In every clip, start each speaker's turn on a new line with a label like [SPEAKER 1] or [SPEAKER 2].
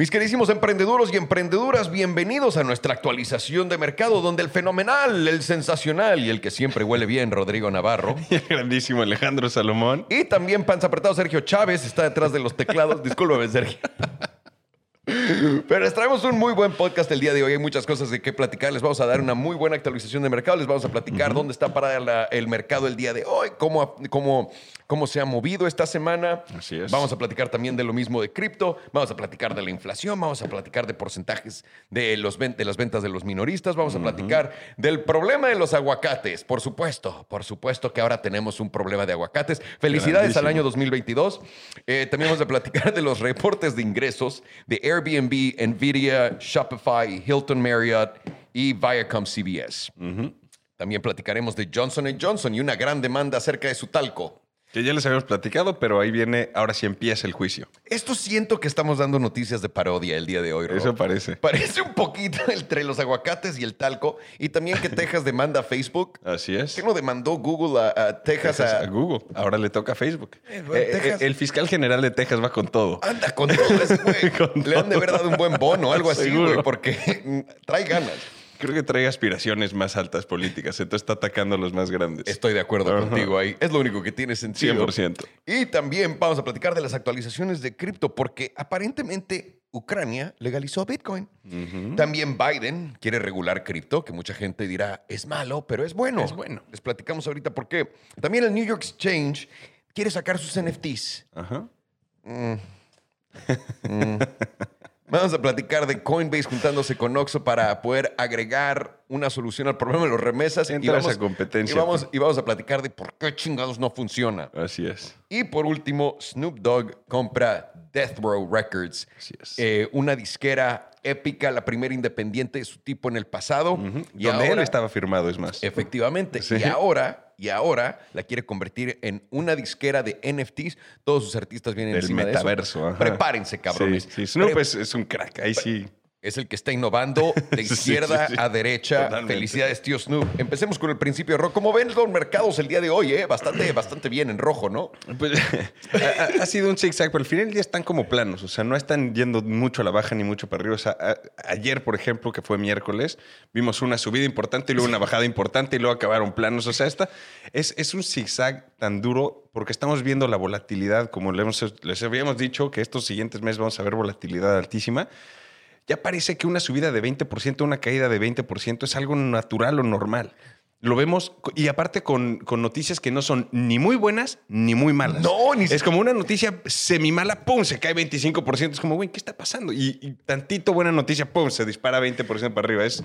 [SPEAKER 1] Mis queridísimos emprendeduros y emprendeduras, bienvenidos a nuestra actualización de mercado, donde el fenomenal, el sensacional y el que siempre huele bien, Rodrigo Navarro,
[SPEAKER 2] Y el grandísimo Alejandro Salomón.
[SPEAKER 1] y también panza apretado Sergio Chávez está detrás de los teclados. Discúlpame, Sergio. Pero les traemos un muy buen podcast el día de hoy. Hay muchas cosas de qué platicar. Les vamos a dar una muy buena actualización de mercado. Les vamos a platicar dónde está para el mercado el día de hoy, cómo, cómo, cómo se ha movido esta semana.
[SPEAKER 2] Así es.
[SPEAKER 1] Vamos a platicar también de lo mismo de cripto. Vamos a platicar de la inflación. Vamos a platicar de porcentajes de, los, de las ventas de los minoristas. Vamos a platicar del problema de los aguacates. Por supuesto, por supuesto que ahora tenemos un problema de aguacates. Felicidades al
[SPEAKER 2] Grandísimo.
[SPEAKER 1] año 2022. Eh, también vamos a platicar de los reportes de ingresos de Airbnb, Nvidia, Shopify, Hilton Marriott y Viacom CBS. También platicaremos de Johnson Johnson y una gran demanda acerca de su talco.
[SPEAKER 2] Que ya les habíamos platicado, pero ahí viene, ahora sí empieza el juicio.
[SPEAKER 1] Esto siento que estamos dando noticias de parodia el día de hoy. Ro.
[SPEAKER 2] Eso parece.
[SPEAKER 1] Parece un poquito entre los aguacates y el talco. Y también que Texas demanda a Facebook.
[SPEAKER 2] Así es.
[SPEAKER 1] ¿Qué no demandó Google a, a Texas?
[SPEAKER 2] Texas
[SPEAKER 1] a-
[SPEAKER 2] a Google. Ahora le toca a Facebook.
[SPEAKER 1] Eh, bueno,
[SPEAKER 2] Eh,
[SPEAKER 1] Texas-
[SPEAKER 2] eh, el fiscal general de Texas va con todo.
[SPEAKER 1] Anda con todo ese güey. Le han de haber dado un buen bono, algo así, güey, porque mm, trae ganas.
[SPEAKER 2] Creo que trae aspiraciones más altas políticas, entonces está atacando a los más grandes.
[SPEAKER 1] Estoy de acuerdo
[SPEAKER 2] Ajá.
[SPEAKER 1] contigo ahí. Es lo único que tiene sentido.
[SPEAKER 2] 100%.
[SPEAKER 1] Y también vamos a platicar de las actualizaciones de cripto, porque aparentemente Ucrania legalizó Bitcoin. También Biden quiere regular cripto, que mucha gente dirá es malo, pero es bueno.
[SPEAKER 2] Es bueno.
[SPEAKER 1] Les platicamos ahorita por qué. También el New York Exchange quiere sacar sus NFTs.
[SPEAKER 2] Ajá.
[SPEAKER 1] Vamos a platicar de Coinbase juntándose con Oxxo para poder agregar una solución al problema de los remesas.
[SPEAKER 2] Entra esa competencia.
[SPEAKER 1] Y vamos, y vamos a platicar de por qué chingados no funciona.
[SPEAKER 2] Así es.
[SPEAKER 1] Y por último, Snoop Dogg compra Death Row Records,
[SPEAKER 2] Así es.
[SPEAKER 1] eh, una disquera épica, la primera independiente de su tipo en el pasado. Y
[SPEAKER 2] Donde él
[SPEAKER 1] ahora-
[SPEAKER 2] estaba firmado, es más.
[SPEAKER 1] Efectivamente.
[SPEAKER 2] Sí.
[SPEAKER 1] Y ahora, y ahora la quiere convertir en una disquera de NFTs. Todos sus artistas vienen
[SPEAKER 2] Del
[SPEAKER 1] encima
[SPEAKER 2] metaverso.
[SPEAKER 1] de eso. Prepárense, cabrones.
[SPEAKER 2] Sí, sí. Snoop
[SPEAKER 1] Pre-
[SPEAKER 2] es, es un crack. Ahí sí.
[SPEAKER 1] Es el que está innovando de izquierda
[SPEAKER 2] sí, sí.
[SPEAKER 1] a derecha.
[SPEAKER 2] Totalmente.
[SPEAKER 1] Felicidades, tío Snoop. Empecemos con el principio de rojo. Como ven los mercados el día de hoy, ¿eh? Bastante, bastante bien en rojo, ¿no?
[SPEAKER 2] Pues, ha, sido un zigzag, pero al final del día están como planos. O sea, no están yendo mucho a la baja ni mucho para arriba. O sea, a- ayer, por ejemplo, que fue miércoles, vimos una subida importante y luego una bajada importante y luego acabaron planos. O sea, esta es, es un zigzag tan duro porque estamos viendo la volatilidad, como le hemos- les habíamos dicho, que estos siguientes meses vamos a ver volatilidad altísima. Ya parece que una subida de 20%, una caída de 20% es algo natural o normal. Lo vemos, y aparte con, con noticias que no son ni muy buenas ni muy malas.
[SPEAKER 1] No, ni
[SPEAKER 2] Es como una noticia semi mala, ¡pum! Se cae 25%. Es como, güey, ¿qué está pasando? Y, y tantito buena noticia, ¡pum! Se dispara 20% para arriba. Es,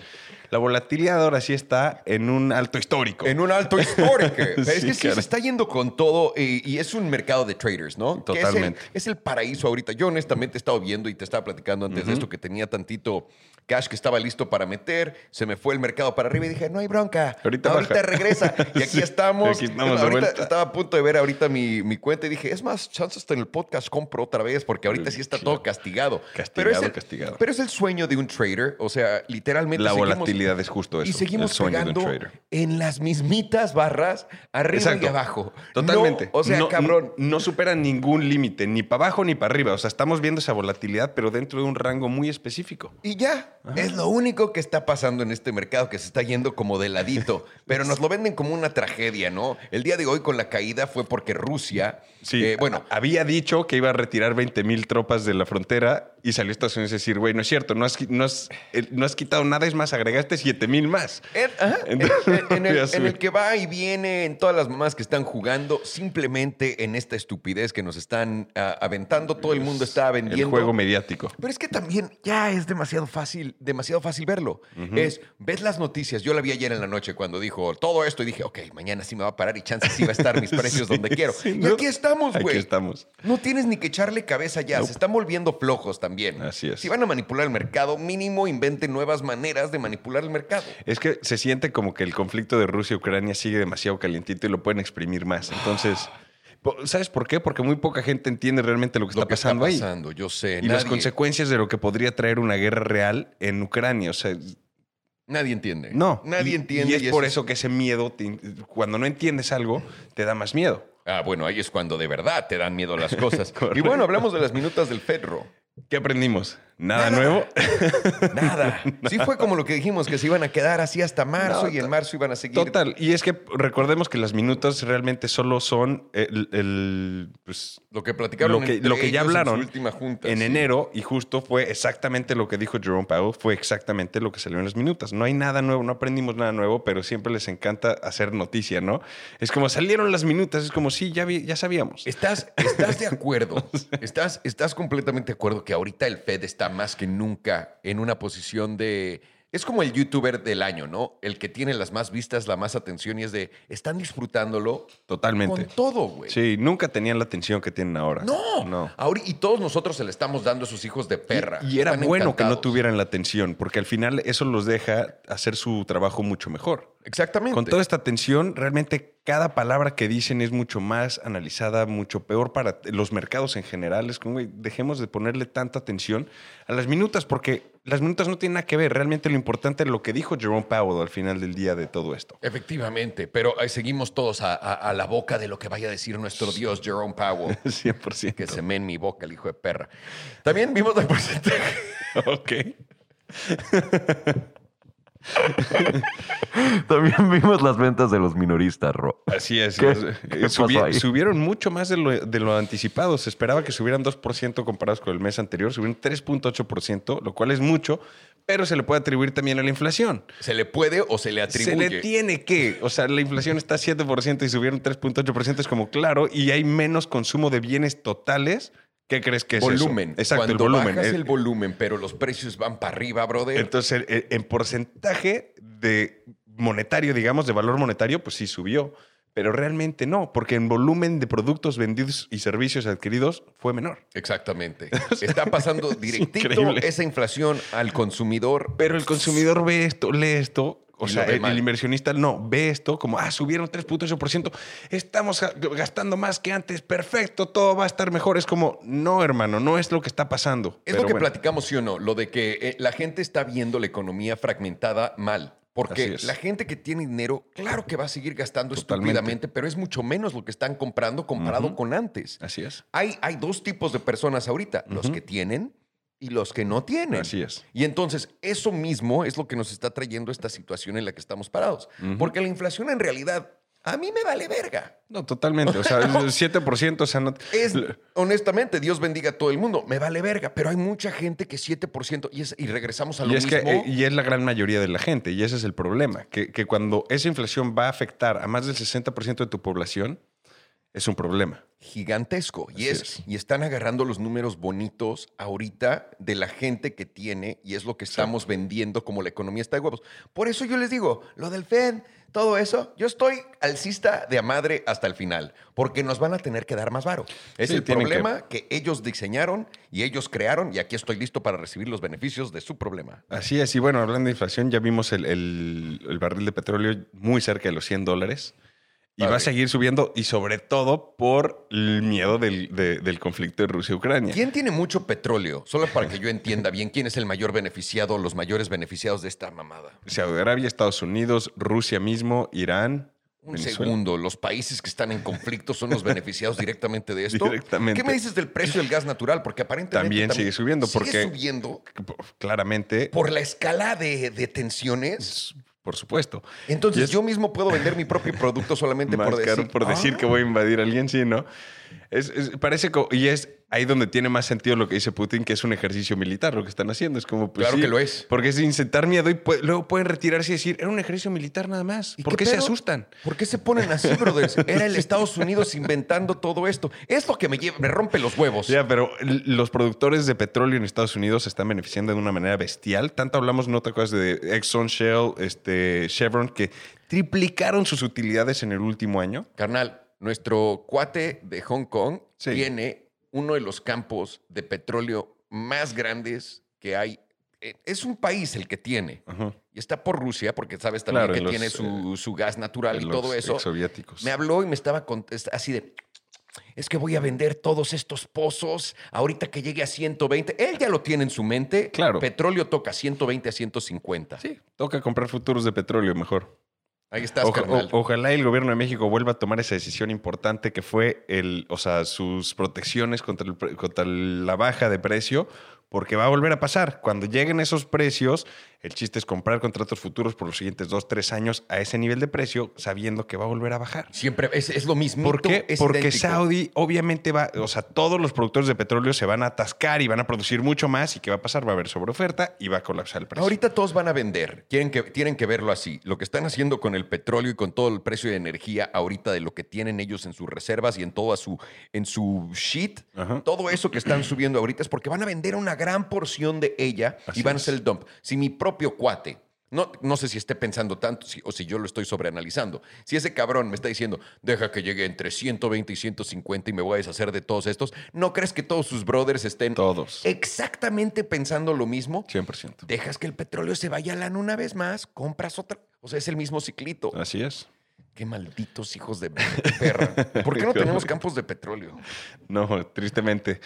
[SPEAKER 2] la volatilidad ahora sí está en un alto histórico.
[SPEAKER 1] En un alto histórico. es
[SPEAKER 2] Sí,
[SPEAKER 1] que sí, se está yendo con todo y es un mercado de traders, ¿no? Es el-
[SPEAKER 2] Totalmente.
[SPEAKER 1] Es el, paraíso ahorita. Yo honestamente he estado viendo y te estaba platicando antes de esto que tenía tantito cash que estaba listo para meter. Se me fue el mercado para arriba y dije, no hay bronca.
[SPEAKER 2] Ahorita
[SPEAKER 1] ahorita
[SPEAKER 2] baja.
[SPEAKER 1] regresa. Y aquí
[SPEAKER 2] Sí,
[SPEAKER 1] estamos.
[SPEAKER 2] aquí estamos de
[SPEAKER 1] ahorita estaba a punto de ver ahorita mi, mi cuenta y dije, es más, chance hasta en el podcast compro otra vez porque ahorita sí está todo castigado.
[SPEAKER 2] Castigado,
[SPEAKER 1] pero es el,
[SPEAKER 2] castigado.
[SPEAKER 1] Pero es el sueño de un trader. O sea, literalmente
[SPEAKER 2] la
[SPEAKER 1] seguimos-
[SPEAKER 2] volatilidad es justo eso.
[SPEAKER 1] y seguimos
[SPEAKER 2] el sueño de un
[SPEAKER 1] pegando
[SPEAKER 2] trader.
[SPEAKER 1] en las mismitas barras, arriba
[SPEAKER 2] Exacto.
[SPEAKER 1] y abajo.
[SPEAKER 2] Totalmente.
[SPEAKER 1] No, o sea,
[SPEAKER 2] no,
[SPEAKER 1] cabrón.
[SPEAKER 2] No, superan ningún límite, ni para abajo ni para arriba. O sea, estamos viendo esa volatilidad, pero dentro de un rango muy específico.
[SPEAKER 1] Y ya, es lo único que está pasando en este mercado que se está yendo como de ladito. Pero nos lo venden como una tragedia, ¿no? El día de hoy con la caída fue porque Rusia,
[SPEAKER 2] Sí,
[SPEAKER 1] eh, bueno,
[SPEAKER 2] había dicho que iba a retirar 20 mil tropas de la frontera y salió Estados Unidos a decir, güey, no es cierto, no has, no has, eh, no has quitado nada, es más, agregaste 7 mil más.
[SPEAKER 1] En, ajá, en-
[SPEAKER 2] Entonces,
[SPEAKER 1] en- en el, en que va y viene, en todas las mamás que están jugando, simplemente en esta estupidez que nos están ah, aventando, todo el mundo está vendiendo.
[SPEAKER 2] El juego mediático.
[SPEAKER 1] Pero es que también ya es demasiado fácil, demasiado fácil verlo. Es, ves las noticias. Yo la vi ayer en la noche cuando dijo todo esto y dije, ok, mañana sí me va a parar y chance sí va a estar mis precios
[SPEAKER 2] Sí,
[SPEAKER 1] donde quiero.
[SPEAKER 2] sí,
[SPEAKER 1] y
[SPEAKER 2] ¿no?
[SPEAKER 1] aquí estamos,
[SPEAKER 2] Aquí
[SPEAKER 1] güey.
[SPEAKER 2] estamos.
[SPEAKER 1] No tienes ni que echarle cabeza ya. Se están volviendo flojos también.
[SPEAKER 2] Así es.
[SPEAKER 1] Si van a manipular el mercado, mínimo inventen nuevas maneras de manipular el mercado.
[SPEAKER 2] Es que se siente como que el conflicto de Rusia y Ucrania sigue demasiado calientito y lo pueden exprimir más. Entonces, po- ¿sabes por qué? Porque muy poca gente entiende realmente lo que
[SPEAKER 1] Lo
[SPEAKER 2] está
[SPEAKER 1] que está
[SPEAKER 2] pasando ahí.
[SPEAKER 1] pasando, yo sé.
[SPEAKER 2] Y las consecuencias de lo que podría traer una guerra real en Ucrania. O sea,
[SPEAKER 1] Nadie entiende.
[SPEAKER 2] no.
[SPEAKER 1] Nadie
[SPEAKER 2] Y-
[SPEAKER 1] entiende.
[SPEAKER 2] Y es por eso que ese miedo, te- cuando no entiendes algo, te da más miedo.
[SPEAKER 1] Ah, bueno, ahí es cuando de verdad te dan miedo las cosas. y bueno, hablamos de las minutas del Fedro.
[SPEAKER 2] ¿Qué aprendimos? Nada, nuevo.
[SPEAKER 1] Nada. Sí fue como lo que dijimos, que se iban a quedar así hasta marzo
[SPEAKER 2] No,
[SPEAKER 1] y en marzo iban a seguir.
[SPEAKER 2] Total. Y es que recordemos que las minutas realmente solo son el, el, pues,
[SPEAKER 1] Lo que platicaron
[SPEAKER 2] lo que,
[SPEAKER 1] entre
[SPEAKER 2] lo que ya
[SPEAKER 1] ellos en su
[SPEAKER 2] hablaron
[SPEAKER 1] última junta.
[SPEAKER 2] en
[SPEAKER 1] sí.
[SPEAKER 2] enero y justo fue exactamente lo que dijo Jerome Powell, fue exactamente lo que salió en las minutas. No hay nada nuevo, no aprendimos nada nuevo, pero siempre les encanta hacer noticia, ¿no? Es como salieron las minutas, es como sí, ya, vi- ya sabíamos.
[SPEAKER 1] ¿Estás, ¿Estás de acuerdo? ¿Estás, ¿Estás completamente de acuerdo que ahorita el Fed está más que nunca en una posición de... Es como el youtuber del año, ¿no? El que tiene las más vistas, la más atención y es de... Están disfrutándolo
[SPEAKER 2] Totalmente.
[SPEAKER 1] con todo, güey.
[SPEAKER 2] Sí, nunca tenían la atención que tienen ahora.
[SPEAKER 1] No,
[SPEAKER 2] No.
[SPEAKER 1] Ahora, y todos nosotros se le estamos dando a sus hijos de perra.
[SPEAKER 2] Y, y era
[SPEAKER 1] Están
[SPEAKER 2] bueno que no tuvieran la atención, porque al final eso los deja hacer su trabajo mucho mejor.
[SPEAKER 1] Exactamente.
[SPEAKER 2] Con toda esta atención, realmente cada palabra que dicen es mucho más analizada, mucho peor para los mercados en general. Es como, güey, dejemos de ponerle tanta atención a las minutas, porque las minutas no tienen nada que ver. Realmente lo importante es lo que dijo Jerome Powell al final del día de todo esto.
[SPEAKER 1] Efectivamente, pero eh, seguimos todos a, a- a la boca de lo que vaya a decir nuestro Dios Jerome Powell.
[SPEAKER 2] 100%.
[SPEAKER 1] que se me en mi boca el hijo de perra. También vimos el porcentaje.
[SPEAKER 2] Ok.
[SPEAKER 1] También vimos las ventas de los minoristas, Ro.
[SPEAKER 2] Así es.
[SPEAKER 1] ¿Qué?
[SPEAKER 2] Eh,
[SPEAKER 1] ¿Qué
[SPEAKER 2] subi-
[SPEAKER 1] pasó ahí?
[SPEAKER 2] subieron mucho más de lo, de lo anticipado. Se esperaba que subieran 2% comparados con el mes anterior. Subieron 3.8%, lo cual es mucho, pero se le puede atribuir también a la inflación.
[SPEAKER 1] ¿Se le puede o se le atribuye?
[SPEAKER 2] Se le tiene que. O sea, la inflación está 7% y subieron 3.8%. Es como claro, y hay menos consumo de bienes totales. ¿Qué crees que es eso?
[SPEAKER 1] volumen.
[SPEAKER 2] Exacto,
[SPEAKER 1] Cuando
[SPEAKER 2] el volumen.
[SPEAKER 1] bajas el volumen, pero los precios van para arriba, brother.
[SPEAKER 2] Entonces, en porcentaje de monetario, digamos, de valor monetario, pues sí subió. Pero realmente no, porque en volumen de productos vendidos y servicios adquiridos fue menor.
[SPEAKER 1] Exactamente. Está pasando directito esa inflación al consumidor.
[SPEAKER 2] Pero el consumidor ve esto, lee esto. O sea, el, inversionista no ve esto como, ah, subieron 3.8%, estamos ga- gastando más que antes, perfecto, todo va a estar mejor. Es como, no, hermano, no es lo que está pasando.
[SPEAKER 1] Es
[SPEAKER 2] Pero
[SPEAKER 1] lo que
[SPEAKER 2] bueno,
[SPEAKER 1] platicamos, sí o no, lo de que eh, la gente está viendo la economía fragmentada mal. Porque la gente que tiene dinero, claro que va a seguir gastando
[SPEAKER 2] Totalmente.
[SPEAKER 1] estúpidamente, pero es mucho menos lo que están comprando comparado con antes.
[SPEAKER 2] Así es.
[SPEAKER 1] Hay, hay dos tipos de personas ahorita, los que tienen y los que no tienen.
[SPEAKER 2] Así es.
[SPEAKER 1] Y entonces, eso mismo es lo que nos está trayendo esta situación en la que estamos parados. Porque la inflación en realidad, a mí me vale verga.
[SPEAKER 2] No, totalmente. O sea, el 7%, o sea, no.
[SPEAKER 1] Es, honestamente, Dios bendiga a todo el mundo. Me vale verga, pero hay mucha gente que 7% y, es- y regresamos a lo
[SPEAKER 2] Y es,
[SPEAKER 1] mismo.
[SPEAKER 2] que, y es la gran mayoría de la gente, y ese es el problema, que, que cuando esa inflación va a afectar a más del 60% de tu población, es un problema.
[SPEAKER 1] gigantesco. Y, es,
[SPEAKER 2] es.
[SPEAKER 1] y están agarrando los números bonitos ahorita de la gente que tiene y es lo que estamos vendiendo como la economía está de huevos. Por eso yo les digo, lo del FED, todo eso, yo estoy alcista de a madre hasta el final, porque nos van a tener que dar más varo. Es
[SPEAKER 2] Sí,
[SPEAKER 1] el problema que... ellos diseñaron y ellos crearon y aquí estoy listo para recibir los beneficios de su problema.
[SPEAKER 2] Así es, y bueno, hablando de inflación, ya vimos el, el- el barril de petróleo muy cerca de los 100 dólares. Y va a seguir subiendo, y sobre todo por el miedo del, de- del conflicto de Rusia-Ucrania.
[SPEAKER 1] ¿Quién tiene mucho petróleo? Solo para que yo entienda bien quién es el mayor beneficiado, los mayores beneficiados de esta mamada.
[SPEAKER 2] Saudi Arabia, Estados Unidos, Rusia mismo, Irán.
[SPEAKER 1] Un
[SPEAKER 2] Venezuela.
[SPEAKER 1] segundo, los países que están en conflicto son los beneficiados directamente de esto.
[SPEAKER 2] Directamente.
[SPEAKER 1] ¿Qué me dices del precio del gas natural? Porque aparentemente
[SPEAKER 2] También sigue subiendo,
[SPEAKER 1] sigue
[SPEAKER 2] porque-
[SPEAKER 1] subiendo
[SPEAKER 2] Claramente,
[SPEAKER 1] por la escala de, de tensiones.
[SPEAKER 2] Por supuesto.
[SPEAKER 1] Entonces
[SPEAKER 2] es-
[SPEAKER 1] yo mismo puedo vender mi propio producto solamente
[SPEAKER 2] más
[SPEAKER 1] por
[SPEAKER 2] caro
[SPEAKER 1] decir,
[SPEAKER 2] por decir
[SPEAKER 1] "Ah".
[SPEAKER 2] que voy a invadir a alguien, sí, ¿no? Es, es- parece co- y es ahí donde tiene más sentido lo que dice Putin, que es un ejercicio militar lo que están haciendo. Es como, pues
[SPEAKER 1] Claro
[SPEAKER 2] sí,
[SPEAKER 1] que lo es.
[SPEAKER 2] Porque es de incitar miedo y luego pueden retirarse y decir, era un ejercicio militar nada más.
[SPEAKER 1] ¿Y
[SPEAKER 2] ¿Por
[SPEAKER 1] qué
[SPEAKER 2] qué, se asustan?
[SPEAKER 1] ¿Por qué se ponen así, brothers? Era el Estados Unidos inventando todo esto. Es lo que me, lleva- me rompe los huevos.
[SPEAKER 2] Ya, pero los productores de petróleo en Estados Unidos se están beneficiando de una manera bestial. Tanto hablamos, no te acuerdas, de Exxon, Shell, este, Chevron, que triplicaron sus utilidades en el último año.
[SPEAKER 1] Carnal, nuestro cuate de Hong Kong
[SPEAKER 2] Sí.
[SPEAKER 1] tiene uno de los campos de petróleo más grandes que hay. Eh, Es un país el que tiene.
[SPEAKER 2] Ajá.
[SPEAKER 1] Y está por Rusia, porque sabes también
[SPEAKER 2] Claro,
[SPEAKER 1] que
[SPEAKER 2] los,
[SPEAKER 1] tiene su, su gas natural y todo eso.
[SPEAKER 2] exsoviéticos.
[SPEAKER 1] Me habló y me estaba así de. Es que voy a vender todos estos pozos ahorita que llegue a 120. Él ya lo tiene en su mente.
[SPEAKER 2] Claro.
[SPEAKER 1] Petróleo toca 120 a 150.
[SPEAKER 2] Sí, toca comprar futuros de petróleo mejor.
[SPEAKER 1] Ahí estás, carnal.
[SPEAKER 2] o- ojalá el gobierno de México vuelva a tomar esa decisión importante que fue el, o sea, sus protecciones contra, el contra la baja de precio porque va a volver a pasar. Cuando lleguen esos precios, el chiste es comprar contratos futuros por los siguientes dos, tres años a ese nivel de precio, sabiendo que va a volver a bajar.
[SPEAKER 1] Siempre es, es lo mismo.
[SPEAKER 2] ¿Por qué? Porque Saudi obviamente va, o sea, todos los productores de petróleo se van a atascar y van a producir mucho más y ¿qué va a pasar? Va a haber sobreoferta y va a colapsar el precio.
[SPEAKER 1] Ahorita todos van a vender, Quieren que, tienen que verlo así. Lo que están haciendo con el petróleo y con todo el precio de energía ahorita de lo que tienen ellos en sus reservas y en todo su, en su sheet, todo eso que están subiendo ahorita es porque van a vender una gran porción de ella y van a hacer el dump. Si mi propio cuate no, no sé si esté pensando tanto o si yo lo estoy sobreanalizando. Si ese cabrón me está diciendo, deja que llegue entre 120 y 150 y me voy a deshacer de todos estos, ¿no crees que todos sus brothers estén
[SPEAKER 2] todos.
[SPEAKER 1] exactamente pensando lo mismo?
[SPEAKER 2] 100%.
[SPEAKER 1] Dejas que el petróleo se vaya a la una vez más, compras otra. O sea, es el mismo ciclito.
[SPEAKER 2] Así es.
[SPEAKER 1] Qué malditos hijos de perra. ¿Por qué no tenemos campos de petróleo?
[SPEAKER 2] No, tristemente.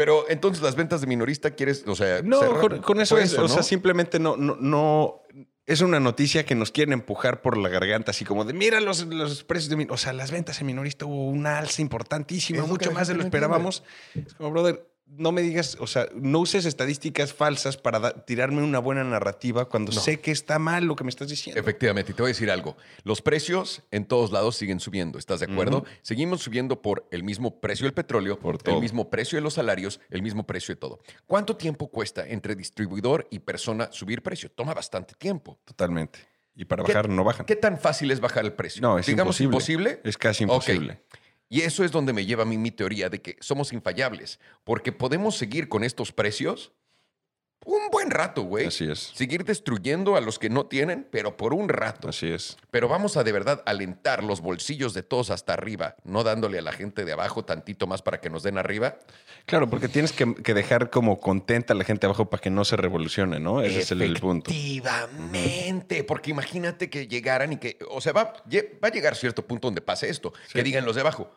[SPEAKER 1] Pero entonces las ventas de minorista quieres, o sea,
[SPEAKER 2] no, con, eso es, o sea, simplemente no, no, no, es una noticia que nos quieren empujar por la garganta, así como de mira los, los precios de, o sea, las ventas en minorista hubo una alza importantísima, mucho más de lo esperábamos. Es como, brother, no me digas, o sea, no uses estadísticas falsas para tirarme una buena narrativa cuando sé que está mal lo que me estás diciendo.
[SPEAKER 1] Efectivamente, y te voy a decir algo. Los precios en todos lados siguen subiendo, ¿estás de acuerdo? Seguimos subiendo por el mismo precio del petróleo, por el mismo precio de los salarios, el mismo precio de todo. ¿Cuánto tiempo cuesta entre distribuidor y persona subir precio? Toma bastante tiempo.
[SPEAKER 2] Totalmente. Y para bajar no bajan.
[SPEAKER 1] ¿Qué tan fácil es bajar el precio?
[SPEAKER 2] No, es Digamos imposible. Es casi imposible.
[SPEAKER 1] Y eso es donde me lleva a mí mi teoría de que somos infallables, porque podemos seguir con estos precios un buen rato, güey.
[SPEAKER 2] Así es.
[SPEAKER 1] Seguir destruyendo a los que no tienen, pero por un rato.
[SPEAKER 2] Así es.
[SPEAKER 1] Pero vamos a de verdad alentar los bolsillos de todos hasta arriba, no dándole a la gente de abajo tantito más para que nos den arriba.
[SPEAKER 2] Claro, porque tienes que, dejar como contenta a la gente abajo para que no se revolucione, ¿no? Ese es el, punto.
[SPEAKER 1] Efectivamente, porque imagínate que llegaran y que, o sea, va, va a llegar cierto punto donde pase esto, que digan los de abajo,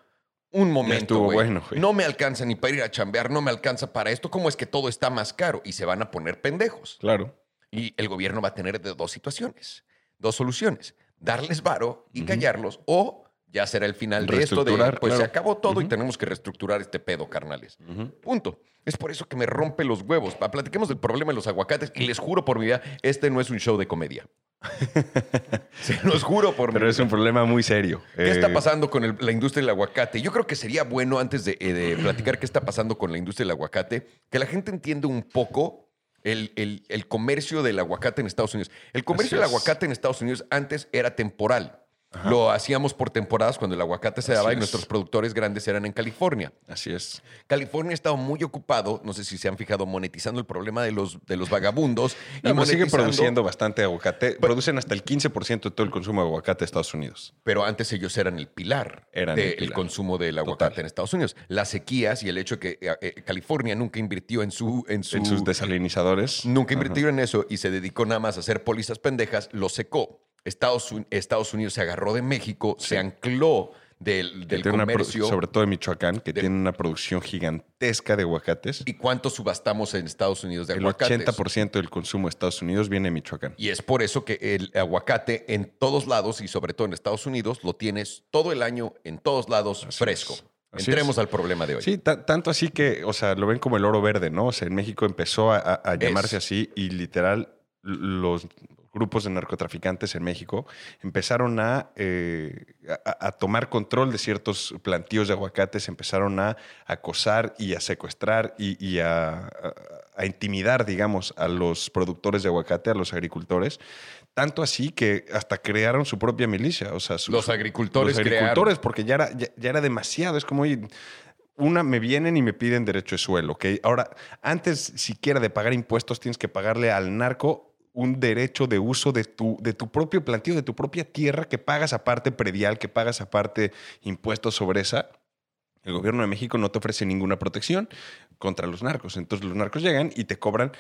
[SPEAKER 1] un momento, güey. Bueno, No me alcanza ni para ir a chambear, no me alcanza para esto. ¿Cómo es que todo está más caro? Y se van a poner pendejos.
[SPEAKER 2] Claro.
[SPEAKER 1] Y el gobierno va a tener dos situaciones, dos soluciones. Darles varo y callarlos o ya será el final de esto de, pues se acabó todo y tenemos que reestructurar este pedo, carnales. Punto. Es por eso que me rompe los huevos. Platiquemos del problema de los aguacates y les juro por mi vida, este no es un show de comedia. Se los juro por
[SPEAKER 2] Pero es un problema muy serio.
[SPEAKER 1] ¿Qué está eh, pasando con la industria del aguacate? Yo creo que sería bueno, antes de, eh, platicar qué está pasando con la industria del aguacate, que la gente entienda un poco el, el, comercio del aguacate en Estados Unidos. El comercio del aguacate en Estados Unidos antes era temporal. Lo hacíamos por temporadas cuando el aguacate se daba y nuestros productores grandes eran en California.
[SPEAKER 2] Así es.
[SPEAKER 1] California ha estado muy ocupado, no sé si se han fijado, monetizando el problema de los, de los vagabundos.
[SPEAKER 2] y no, siguen produciendo bastante aguacate. Producen hasta el 15% de todo el consumo de aguacate de Estados Unidos.
[SPEAKER 1] Pero antes ellos eran el pilar del consumo del aguacate en Estados Unidos. Las sequías y el hecho que eh, eh, California nunca invirtió en, su, en,
[SPEAKER 2] sus desalinizadores.
[SPEAKER 1] Nunca invirtió en eso y se dedicó nada más a hacer pólizas pendejas, lo secó. Estados, Estados Unidos se agarró de México, se ancló del, del comercio.
[SPEAKER 2] sobre todo de Michoacán, que tiene una producción gigantesca de aguacates.
[SPEAKER 1] ¿Y cuánto subastamos en Estados Unidos de aguacates?
[SPEAKER 2] El 80% del consumo de Estados Unidos viene de Michoacán.
[SPEAKER 1] Y es por eso que el aguacate en todos lados y sobre todo en Estados Unidos lo tienes todo el año, en todos lados, fresco. Entremos al problema de hoy.
[SPEAKER 2] Sí, tanto así que, o sea, lo ven como el oro verde, ¿no? O sea, en México empezó a, llamarse así y literal los grupos de narcotraficantes en México empezaron eh, a, a, tomar control de ciertos plantíos de aguacates, empezaron a acosar y a secuestrar y, a, intimidar, digamos, a los productores de aguacate, a los agricultores. Tanto así que hasta crearon su propia milicia. O sea,
[SPEAKER 1] los agricultores.
[SPEAKER 2] Los agricultores, porque ya era, ya, era demasiado. Es como, una, me vienen y me piden derecho de suelo, ¿ok? Ahora, antes siquiera de pagar impuestos, tienes que pagarle al narco un derecho de uso de tu, de tu propio plantío, de tu propia tierra, que pagas aparte predial, que pagas aparte impuestos sobre esa. El gobierno de México no te ofrece ninguna protección contra los narcos. Entonces los narcos llegan y te cobran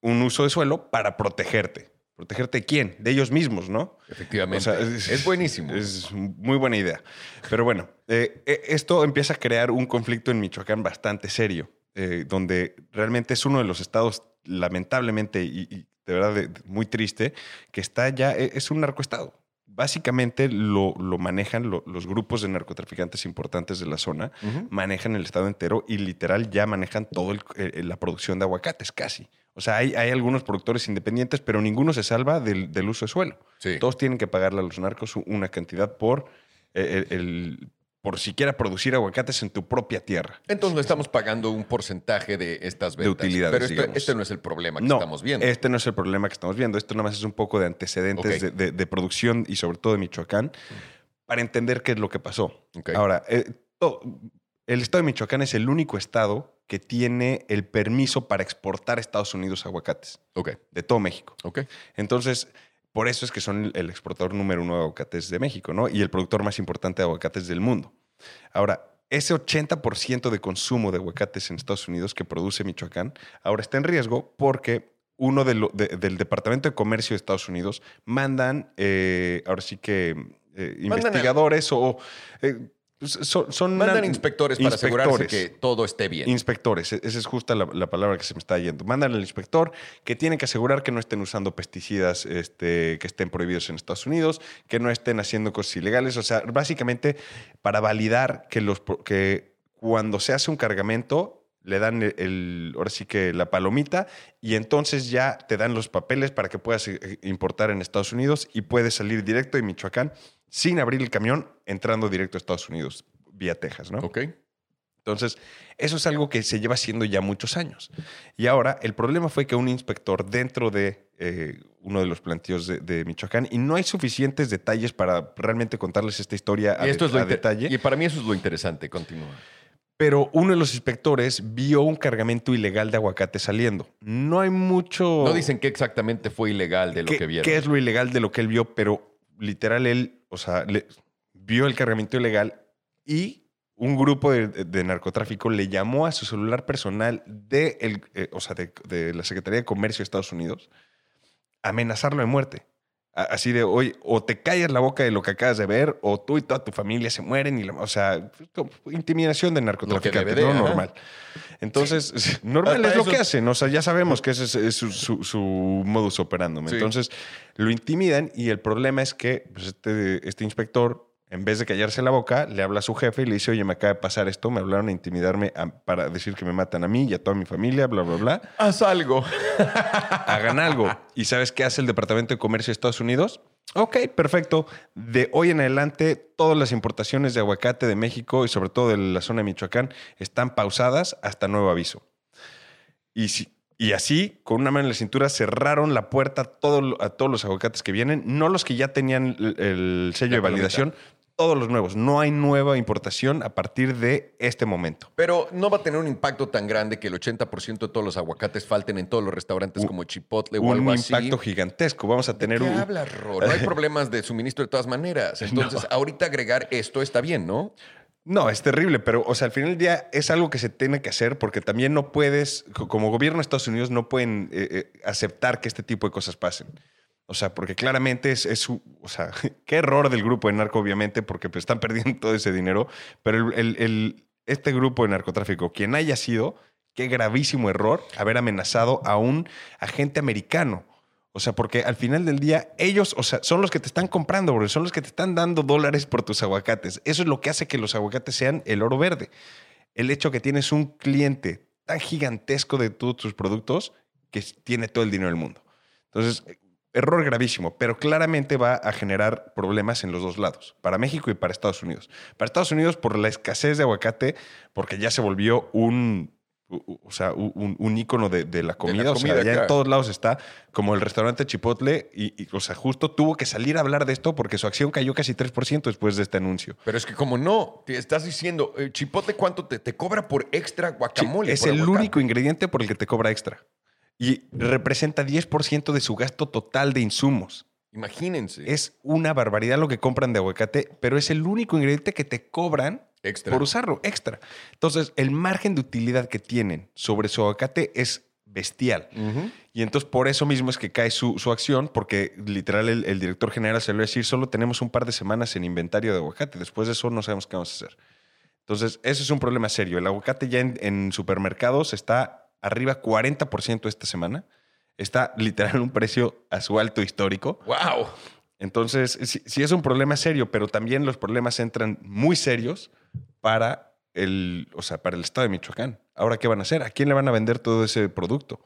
[SPEAKER 2] un uso de suelo para protegerte. ¿Protegerte de quién? De ellos mismos, ¿no?
[SPEAKER 1] Efectivamente. es, buenísimo.
[SPEAKER 2] Es muy buena idea. Pero bueno, eh, eh, esto empieza a crear un conflicto en Michoacán bastante serio, eh, donde realmente es uno de los estados, lamentablemente, y de verdad muy triste, que está ya, e, es un narcoestado. básicamente lo, lo manejan lo- los grupos de narcotraficantes importantes de la zona, manejan el estado entero y literal ya manejan toda la producción de aguacates, casi. O sea, hay, hay algunos productores independientes, pero ninguno se salva del, del uso de suelo.
[SPEAKER 1] Sí.
[SPEAKER 2] Todos tienen que pagarle a los narcos una cantidad por, eh, el, el- por siquiera producir aguacates en tu propia tierra.
[SPEAKER 1] Entonces le estamos pagando un porcentaje de estas
[SPEAKER 2] De
[SPEAKER 1] ventas.
[SPEAKER 2] utilidades,
[SPEAKER 1] Pero este, este no es el problema que
[SPEAKER 2] no,
[SPEAKER 1] estamos viendo.
[SPEAKER 2] este no es el problema que estamos viendo. Esto nada más es un poco de antecedentes de, de- de producción y sobre todo de Michoacán para entender qué es lo que pasó. Ahora, eh, el estado de Michoacán es el único estado que tiene el permiso para exportar a Estados Unidos aguacates
[SPEAKER 1] Ok,
[SPEAKER 2] de todo México.
[SPEAKER 1] ok.
[SPEAKER 2] Entonces, por eso es que son el exportador número uno de aguacates de México, ¿no? Y el productor más importante de aguacates del mundo. Ahora, ese 80% de consumo de aguacates en Estados Unidos que produce Michoacán ahora está en riesgo porque uno de lo- de- del Departamento de Comercio de Estados Unidos mandan, eh, ahora sí que, eh, investigadores o... eh, son, son
[SPEAKER 1] Mandan
[SPEAKER 2] una-
[SPEAKER 1] inspectores para asegurarse que todo esté bien.
[SPEAKER 2] Inspectores, e- esa es justa la, la palabra que se me está yendo. Mandan al inspector que tiene que asegurar que no estén usando pesticidas este, que estén prohibidos en Estados Unidos, que no estén haciendo cosas ilegales. O sea, básicamente para validar que, los, que cuando se hace un cargamento le dan el, el- ahora sí que la palomita y entonces ya te dan los papeles para que puedas eh, importar en Estados Unidos y puedes salir directo de Michoacán sin abrir el camión entrando directo a Estados Unidos vía Texas, ¿no?
[SPEAKER 1] Ok.
[SPEAKER 2] Entonces, eso es algo que se lleva haciendo ya muchos años. Y ahora, el problema fue que un inspector dentro de eh, uno de los planteos de, de Michoacán, y no hay suficientes detalles para realmente contarles esta historia a,
[SPEAKER 1] Y esto
[SPEAKER 2] de-
[SPEAKER 1] es lo
[SPEAKER 2] a detalle,
[SPEAKER 1] Y para mí eso es lo interesante. Continúa.
[SPEAKER 2] pero uno de los inspectores vio un cargamento ilegal de aguacate saliendo. No hay mucho...
[SPEAKER 1] No dicen qué exactamente fue ilegal de lo
[SPEAKER 2] qué,
[SPEAKER 1] que vieron.
[SPEAKER 2] qué es lo ilegal de lo que él vio, pero literal él, o sea, le- vio el cargamento ilegal y un grupo de, narcotráfico le llamó a su celular personal de, el, eh, o sea, de, de la Secretaría de Comercio de Estados Unidos amenazarlo de muerte. Así de, oye, o te callas la boca de lo que acabas de ver, o tú y toda tu familia se mueren. Y la- o sea, como intimidación de
[SPEAKER 1] de,
[SPEAKER 2] no normal. Entonces, normal
[SPEAKER 1] Hasta
[SPEAKER 2] es lo
[SPEAKER 1] eso-
[SPEAKER 2] que hacen. O sea, ya sabemos que ese es, es su, su- su modus operandum.
[SPEAKER 1] Sí.
[SPEAKER 2] Entonces, lo intimidan y el problema es que pues, este, este inspector, en vez de callarse la boca, le habla a su jefe y le dice, oye, me acaba de pasar esto, me hablaron a intimidarme a- para decir que me matan a mí y a toda mi familia, bla, bla, bla.
[SPEAKER 1] Haz algo.
[SPEAKER 2] Hagan algo. ¿Y sabes qué hace el Departamento de Comercio de Estados Unidos? Ok, perfecto. De hoy en adelante, todas las importaciones de aguacate de México y sobre todo de la zona de Michoacán están pausadas hasta nuevo aviso. Y, si- y así, con una mano en la cintura, cerraron la puerta a, todo- a todos los aguacates que vienen, no los que ya tenían el, el sello
[SPEAKER 1] La
[SPEAKER 2] de validación, todos los nuevos. No hay nueva importación a partir de este momento.
[SPEAKER 1] Pero no va a tener un impacto tan grande que el 80% de todos los aguacates falten en todos los restaurantes
[SPEAKER 2] Un-
[SPEAKER 1] como Chipotle o
[SPEAKER 2] Un
[SPEAKER 1] algo así.
[SPEAKER 2] impacto gigantesco. Vamos a tener
[SPEAKER 1] ¿Qué
[SPEAKER 2] un...
[SPEAKER 1] hablas? No hay problemas de suministro de todas maneras. Entonces, ahorita agregar esto está bien, ¿no?
[SPEAKER 2] No, es terrible, pero, o sea, al final del día es algo que se tiene que hacer porque también no puedes, co- como gobierno de Estados Unidos, no pueden eh, eh, aceptar que este tipo de cosas pasen. O sea, porque claramente es, es o sea, qué error del grupo de narco, obviamente, porque pues, están perdiendo todo ese dinero, pero el- el- este grupo de narcotráfico, quien haya sido, qué gravísimo error haber amenazado a un agente americano. O sea, porque al final del día, ellos, o sea, son los que te están comprando, bro. Son los que te están dando dólares por tus aguacates. Eso es lo que hace que los aguacates sean el oro verde. El hecho que tienes un cliente tan gigantesco de todos tus productos que tiene todo el dinero del mundo. Entonces, error gravísimo, pero claramente va a generar problemas en los dos lados, para México y para Estados Unidos. Para Estados Unidos por la escasez de aguacate, porque ya se volvió un, o sea, un, un ícono de, de la comida. o sea, ya en todos lados está, como el restaurante Chipotle, y, y, o sea, justo tuvo que salir a hablar de esto porque su acción cayó casi 3% después de este anuncio.
[SPEAKER 1] Pero es que como no, te estás diciendo, eh, Chipotle, ¿cuánto te, te cobra por extra guacamole?
[SPEAKER 2] es el
[SPEAKER 1] aguacate?
[SPEAKER 2] único ingrediente por el que te cobra extra. Y representa 10% de su gasto total de insumos.
[SPEAKER 1] Imagínense.
[SPEAKER 2] Es una barbaridad lo que compran de aguacate, pero es el único ingrediente que te cobran
[SPEAKER 1] extra.
[SPEAKER 2] por usarlo, extra. Entonces, el margen de utilidad que tienen sobre su aguacate es bestial. Y entonces por eso mismo es que cae su, su acción, porque literal el, el director general se lo va a decir, solo tenemos un par de semanas en inventario de aguacate, después de eso no sabemos qué vamos a hacer. Entonces, eso es un problema serio. El aguacate ya en, en supermercados está arriba 40% esta semana. Está literal un precio a su alto histórico.
[SPEAKER 1] ¡Wow!
[SPEAKER 2] Entonces, sí, es un problema serio, pero también los problemas entran muy serios para el, o sea, para el estado de Michoacán. Ahora, ¿qué van a hacer? ¿A quién le van a vender todo ese producto?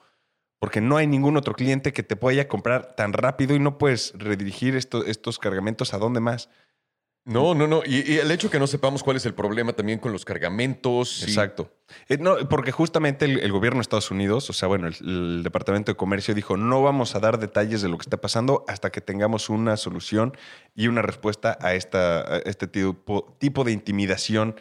[SPEAKER 2] Porque no hay ningún otro cliente que te pueda comprar tan rápido y no puedes redirigir esto- estos cargamentos a dónde más.
[SPEAKER 1] No, no, no. Y, el hecho que no sepamos cuál es el problema también con los cargamentos.
[SPEAKER 2] Exacto. Eh, no, porque justamente el, gobierno de Estados Unidos, o sea, bueno, el, Departamento de Comercio dijo, no vamos a dar detalles de lo que está pasando hasta que tengamos una solución y una respuesta a, esta, este tipo, tipo de intimidación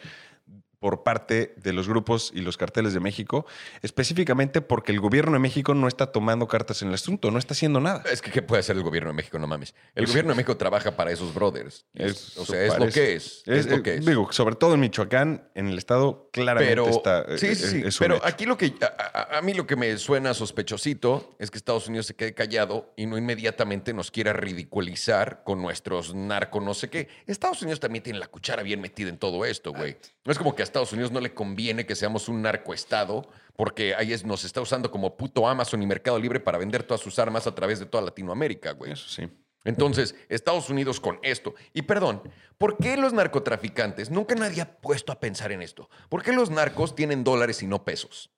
[SPEAKER 2] por parte de los grupos y los carteles de México, específicamente porque el gobierno de México no está tomando cartas en el asunto, no está haciendo nada.
[SPEAKER 1] Es que, ¿qué puede hacer el gobierno de México? No mames. El gobierno de México trabaja para esos brothers.
[SPEAKER 2] Es-
[SPEAKER 1] o sea, es lo que es. Es, lo
[SPEAKER 2] eh,
[SPEAKER 1] que es.
[SPEAKER 2] Digo, sobre todo en Michoacán, en el estado, claramente
[SPEAKER 1] pero,
[SPEAKER 2] está. eh,
[SPEAKER 1] sí, sí,
[SPEAKER 2] es-
[SPEAKER 1] sí.
[SPEAKER 2] es
[SPEAKER 1] pero
[SPEAKER 2] hecho.
[SPEAKER 1] aquí lo que a, a- a mí lo que me suena sospechosito es que Estados Unidos se quede callado y no inmediatamente nos quiera ridiculizar con nuestros narco no sé qué. Estados Unidos también tiene la cuchara bien metida en todo esto, güey. No es como que a Estados Unidos no le conviene que seamos un narcoestado porque ahí es, nos está usando como puto Amazon y Mercado Libre para vender todas sus armas a través de toda Latinoamérica, güey.
[SPEAKER 2] Eso sí.
[SPEAKER 1] Entonces, Estados Unidos con esto. Y perdón, ¿por qué los narcotraficantes? Nunca nadie ha puesto a pensar en esto. ¿Por qué los narcos tienen dólares y no pesos?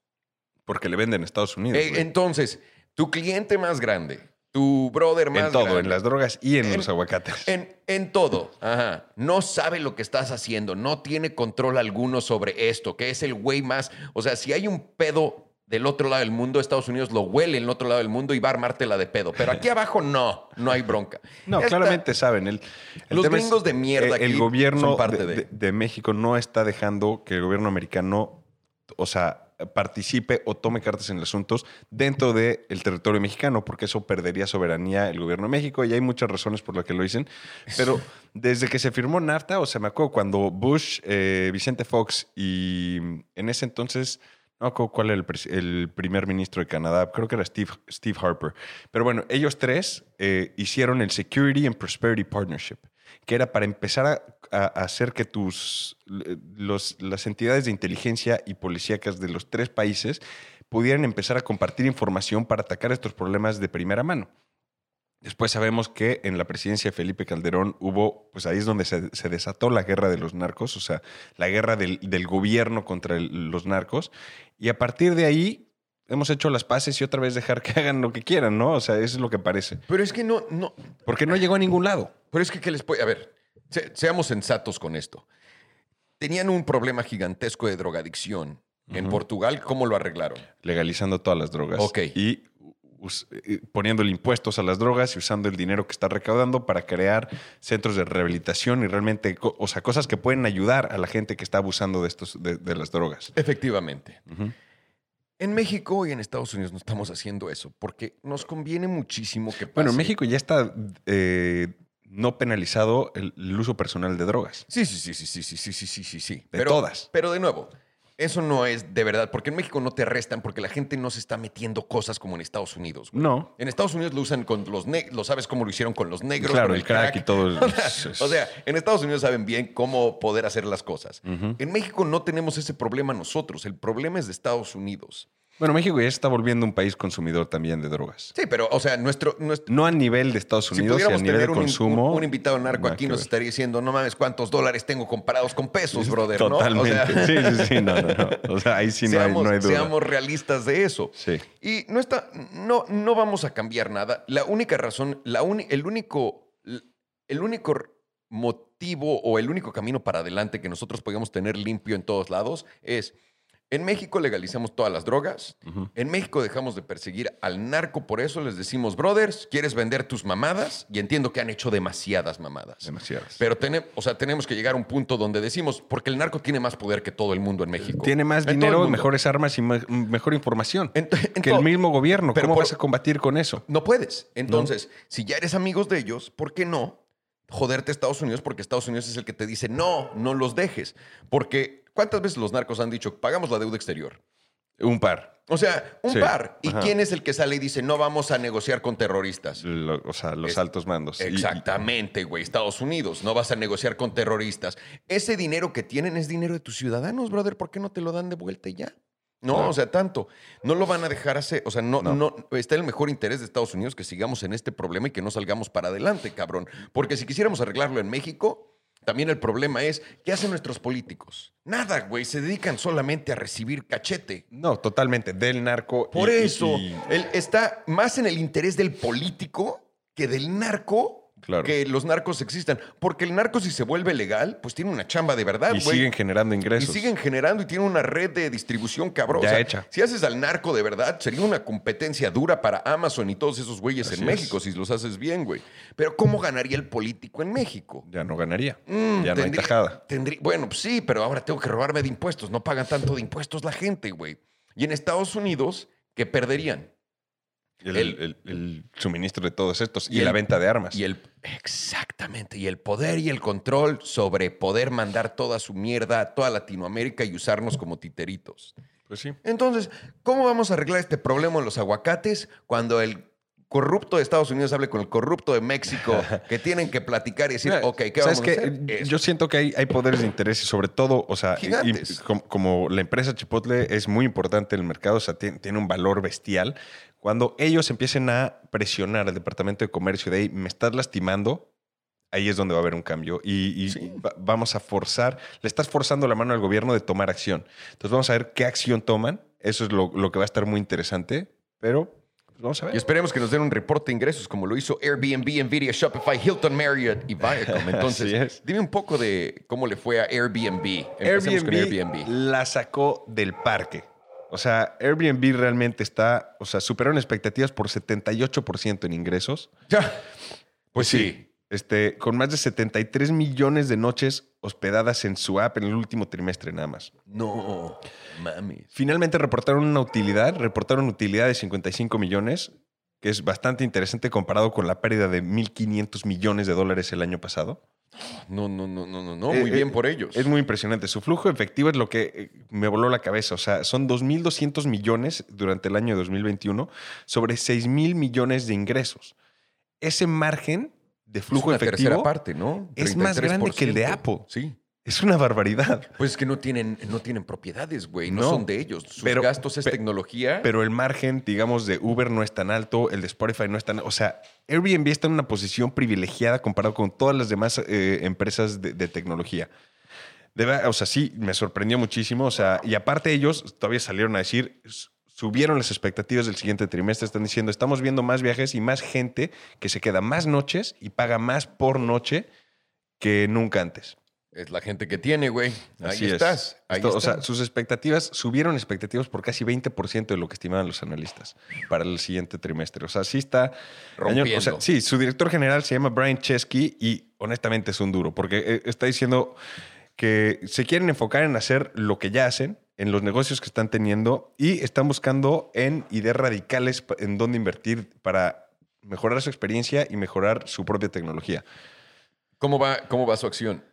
[SPEAKER 2] Porque le venden a Estados Unidos.
[SPEAKER 1] Eh, entonces, tu cliente más grande, tu brother más
[SPEAKER 2] en todo,
[SPEAKER 1] grande,
[SPEAKER 2] en las drogas y en,
[SPEAKER 1] En-
[SPEAKER 2] los aguacates.
[SPEAKER 1] en, en todo, ajá. No sabe lo que estás haciendo, no tiene control alguno sobre esto, que es el güey más. O sea, si hay un pedo del otro lado del mundo, Estados Unidos lo huele en el otro lado del mundo y va a armártela de pedo. Pero aquí abajo no, no hay bronca.
[SPEAKER 2] no,
[SPEAKER 1] Esta-
[SPEAKER 2] claramente saben. El, el
[SPEAKER 1] Los
[SPEAKER 2] es,
[SPEAKER 1] gringos de mierda
[SPEAKER 2] El
[SPEAKER 1] aquí
[SPEAKER 2] gobierno
[SPEAKER 1] son parte
[SPEAKER 2] de,
[SPEAKER 1] de-
[SPEAKER 2] de- de México no está dejando que el gobierno americano, o sea, participe o tome cartas en los asuntos dentro del territorio mexicano, porque eso perdería soberanía el gobierno de México y hay muchas razones por las que lo dicen. Pero desde que se firmó NAFTA, o sea, me acuerdo cuando Bush, eh, Vicente Fox y en ese entonces, no me acuerdo cuál era el primer ministro de Canadá, creo que era Steve, Steve Harper. Pero bueno, ellos tres eh, hicieron el Security and Prosperity Partnership, que era para empezar a, hacer que tus, los, las entidades de inteligencia y policíacas de los tres países pudieran empezar a compartir información para atacar estos problemas de primera mano. Después sabemos que en la presidencia de Felipe Calderón hubo, pues ahí es donde se, desató la guerra de los narcos, o sea, la guerra del, gobierno contra los narcos. Y a partir de ahí hemos hecho las paces y otra vez dejar que hagan lo que quieran, ¿no? O sea, eso es lo que parece.
[SPEAKER 1] Pero es que no, no,
[SPEAKER 2] Porque no llegó a ningún lado.
[SPEAKER 1] Pero es que, ¿qué les puede...? A ver, se- seamos sensatos con esto. Tenían un problema gigantesco de drogadicción. En Portugal, ¿cómo lo arreglaron?
[SPEAKER 2] Legalizando todas las drogas.
[SPEAKER 1] Ok.
[SPEAKER 2] Y eh, poniéndole impuestos a las drogas y usando el dinero que está recaudando para crear centros de rehabilitación y realmente, o sea, cosas que pueden ayudar a la gente que está abusando de, estos, de, de las drogas.
[SPEAKER 1] Efectivamente. En México y en Estados Unidos no estamos haciendo eso porque nos conviene muchísimo que pase.
[SPEAKER 2] Bueno, en México ya está eh, no penalizado el, el uso personal de drogas.
[SPEAKER 1] Sí, sí, sí, sí, sí, sí, sí, sí, sí, sí, sí.
[SPEAKER 2] De
[SPEAKER 1] pero,
[SPEAKER 2] todas.
[SPEAKER 1] Pero de nuevo, eso no es de verdad, porque en México no te arrestan porque la gente no se está metiendo cosas como en Estados Unidos. güey.
[SPEAKER 2] No.
[SPEAKER 1] En Estados Unidos lo usan con los negros, lo sabes cómo lo hicieron con los negros.
[SPEAKER 2] Claro,
[SPEAKER 1] con
[SPEAKER 2] el crack y todo el-
[SPEAKER 1] o sea, en Estados Unidos saben bien cómo poder hacer las cosas. En México no tenemos ese problema nosotros, el problema es de Estados Unidos.
[SPEAKER 2] Bueno, México ya está volviendo un país consumidor también de drogas.
[SPEAKER 1] Sí, pero, o sea, nuestro, nuestro,
[SPEAKER 2] No a nivel de Estados
[SPEAKER 1] si
[SPEAKER 2] Unidos y a nivel de
[SPEAKER 1] tener un,
[SPEAKER 2] consumo.
[SPEAKER 1] un- un invitado narco aquí nos
[SPEAKER 2] ver.
[SPEAKER 1] estaría diciendo, no mames, cuántos dólares tengo comparados con pesos, brother, ¿no? O
[SPEAKER 2] Totalmente.
[SPEAKER 1] sea,
[SPEAKER 2] Sí, sí, sí. No, no, no. O sea, ahí sí no, hay,
[SPEAKER 1] seamos,
[SPEAKER 2] no hay duda.
[SPEAKER 1] seamos realistas de eso.
[SPEAKER 2] Sí.
[SPEAKER 1] Y no está, no, no vamos a cambiar nada. La única razón, la uni- el único, el único motivo o el único camino para adelante que nosotros podemos tener limpio en todos lados es en México legalizamos todas las drogas. En México dejamos de perseguir al narco, por eso les decimos, brothers, ¿quieres vender tus mamadas? Y entiendo que han hecho demasiadas mamadas.
[SPEAKER 2] Demasiadas.
[SPEAKER 1] Pero tene- o sea, tenemos que llegar a un punto donde decimos, porque el narco tiene más poder que todo el mundo en México.
[SPEAKER 2] Tiene más
[SPEAKER 1] En
[SPEAKER 2] dinero, mejores armas y me- mejor información
[SPEAKER 1] En- en
[SPEAKER 2] que el mismo gobierno.
[SPEAKER 1] Pero
[SPEAKER 2] ¿Cómo
[SPEAKER 1] por-
[SPEAKER 2] vas a combatir con eso?
[SPEAKER 1] No puedes. Entonces, si ya eres amigos de ellos, ¿por qué no joderte a Estados Unidos? Porque Estados Unidos es el que te dice, no, no los dejes. Porque, ¿cuántas veces los narcos han dicho, pagamos la deuda exterior?
[SPEAKER 2] Un par.
[SPEAKER 1] O sea, un
[SPEAKER 2] Sí.
[SPEAKER 1] par. ¿Y
[SPEAKER 2] Ajá.
[SPEAKER 1] quién es el que sale y dice, no vamos a negociar con terroristas?
[SPEAKER 2] Lo- o sea, los
[SPEAKER 1] Es-
[SPEAKER 2] altos mandos.
[SPEAKER 1] Exactamente, güey. Estados Unidos. No vas a negociar con terroristas. Ese dinero que tienen es dinero de tus ciudadanos, brother. ¿Por qué no te lo dan de vuelta y ya? No,
[SPEAKER 2] Claro.
[SPEAKER 1] o sea, tanto. No lo van a dejar hacer. O sea, no,
[SPEAKER 2] No.
[SPEAKER 1] no. está en el mejor interés de Estados Unidos que sigamos en este problema y que no salgamos para adelante, cabrón. Porque si quisiéramos arreglarlo en México, también el problema es, ¿qué hacen nuestros políticos? Nada, güey. Se dedican solamente a recibir cachete.
[SPEAKER 2] No, totalmente. Del narco.
[SPEAKER 1] Por
[SPEAKER 2] y- y-
[SPEAKER 1] eso,
[SPEAKER 2] y-
[SPEAKER 1] él está más en el interés del político que del narco.
[SPEAKER 2] Claro.
[SPEAKER 1] Que los narcos existan. Porque el narco, si se vuelve legal, pues tiene una chamba de verdad,
[SPEAKER 2] y
[SPEAKER 1] güey.
[SPEAKER 2] siguen generando
[SPEAKER 1] Y
[SPEAKER 2] ingresos.
[SPEAKER 1] siguen generando y tienen una red de distribución cabrón.
[SPEAKER 2] Ya
[SPEAKER 1] O sea,
[SPEAKER 2] hecha.
[SPEAKER 1] Si haces al narco de verdad, sería una competencia dura para Amazon y todos esos güeyes
[SPEAKER 2] Así
[SPEAKER 1] en
[SPEAKER 2] es.
[SPEAKER 1] México, si los haces bien, güey. Pero ¿cómo ganaría el político en México?
[SPEAKER 2] Ya no ganaría.
[SPEAKER 1] Mm,
[SPEAKER 2] ya no hay
[SPEAKER 1] tendría-
[SPEAKER 2] tajada.
[SPEAKER 1] tendría- bueno, pues sí, pero ahora tengo que robarme de impuestos. No pagan tanto de impuestos la gente, güey. Y en Estados Unidos, ¿qué perderían?
[SPEAKER 2] El,
[SPEAKER 1] El-
[SPEAKER 2] el- el suministro de todos estos. Y, la venta de armas.
[SPEAKER 1] Y el, exactamente, y el poder y el control sobre poder mandar toda su mierda a toda Latinoamérica y usarnos como titeritos.
[SPEAKER 2] Pues sí.
[SPEAKER 1] Entonces, ¿cómo vamos a arreglar este problema en los aguacates cuando el corrupto de Estados Unidos hable con el corrupto de México que tienen que platicar y decir,
[SPEAKER 2] Mira,
[SPEAKER 1] ok, ¿qué
[SPEAKER 2] ¿sabes
[SPEAKER 1] vamos a hacer?
[SPEAKER 2] Yo siento que hay, hay poderes de interés y sobre todo, o sea, y- y
[SPEAKER 1] Gigantes.
[SPEAKER 2] com- como, la empresa Chipotle es muy importante en el mercado, o sea, tiene, tiene un valor bestial. Cuando ellos empiecen a presionar al Departamento de Comercio de ahí, me estás lastimando, ahí es donde va a haber un cambio y, y
[SPEAKER 1] Sí.
[SPEAKER 2] va- vamos a forzar, le estás forzando la mano al gobierno de tomar acción. Entonces vamos a ver qué acción toman, eso es lo, lo que va a estar muy interesante, pero pues, vamos a ver.
[SPEAKER 1] Y esperemos que nos den un reporte de ingresos como lo hizo Airbnb, Nvidia, Shopify, Hilton, Marriott y Viacom. Entonces, dime un poco de cómo le fue a Airbnb. Empecemos con Airbnb.
[SPEAKER 2] la sacó del parque. O sea, Airbnb realmente está, o sea, superaron expectativas por 78% en ingresos.
[SPEAKER 1] Ya. Pues sí.
[SPEAKER 2] Este, con más de 73 millones de noches hospedadas en su app en el último trimestre nada más.
[SPEAKER 1] No, mames.
[SPEAKER 2] Finalmente reportaron una utilidad, reportaron utilidad de 55 millones, que es bastante interesante comparado con la pérdida de 1.500 millones de dólares el año pasado.
[SPEAKER 1] No, no, no, no, no, no.
[SPEAKER 2] Eh,
[SPEAKER 1] Muy
[SPEAKER 2] eh,
[SPEAKER 1] bien por ellos.
[SPEAKER 2] Es muy impresionante. Su flujo efectivo es lo que eh, me voló la cabeza. O sea, son 2.200 millones durante el año 2021 sobre 6.000 millones de ingresos. Ese margen de flujo
[SPEAKER 1] es una
[SPEAKER 2] efectivo
[SPEAKER 1] tercera parte, ¿no?
[SPEAKER 2] es más grande que el de
[SPEAKER 1] 33%.
[SPEAKER 2] Apple.
[SPEAKER 1] Sí.
[SPEAKER 2] Es una barbaridad.
[SPEAKER 1] Pues es que no tienen, no tienen propiedades, güey. No,
[SPEAKER 2] No,
[SPEAKER 1] son de ellos. Sus
[SPEAKER 2] pero-
[SPEAKER 1] gastos es
[SPEAKER 2] pe-
[SPEAKER 1] tecnología.
[SPEAKER 2] Pero el margen, digamos, de Uber no es tan alto, el de Spotify no es tan... O sea, Airbnb está en una posición privilegiada comparado con todas las demás eh, empresas de, de tecnología. De verdad, o sea, sí, me sorprendió muchísimo. O sea, y aparte ellos todavía salieron a decir, subieron las expectativas del siguiente trimestre. Están diciendo, estamos viendo más viajes y más gente que se queda más noches y paga más por noche que nunca antes.
[SPEAKER 1] Es la gente que tiene, güey. Ahí
[SPEAKER 2] Así es.
[SPEAKER 1] estás. Ahí
[SPEAKER 2] Esto, o sea, sus expectativas subieron expectativas por casi 20% de lo que estimaban los analistas para el siguiente trimestre. O sea, sí está
[SPEAKER 1] Rompiendo.
[SPEAKER 2] O sea, sí, su director general se llama Brian Chesky y honestamente es un duro porque eh, está diciendo que se quieren enfocar en hacer lo que ya hacen, en los negocios que están teniendo y están buscando en ideas radicales en dónde invertir para mejorar su experiencia y mejorar su propia tecnología.
[SPEAKER 1] ¿Cómo va, ¿Cómo va su acción?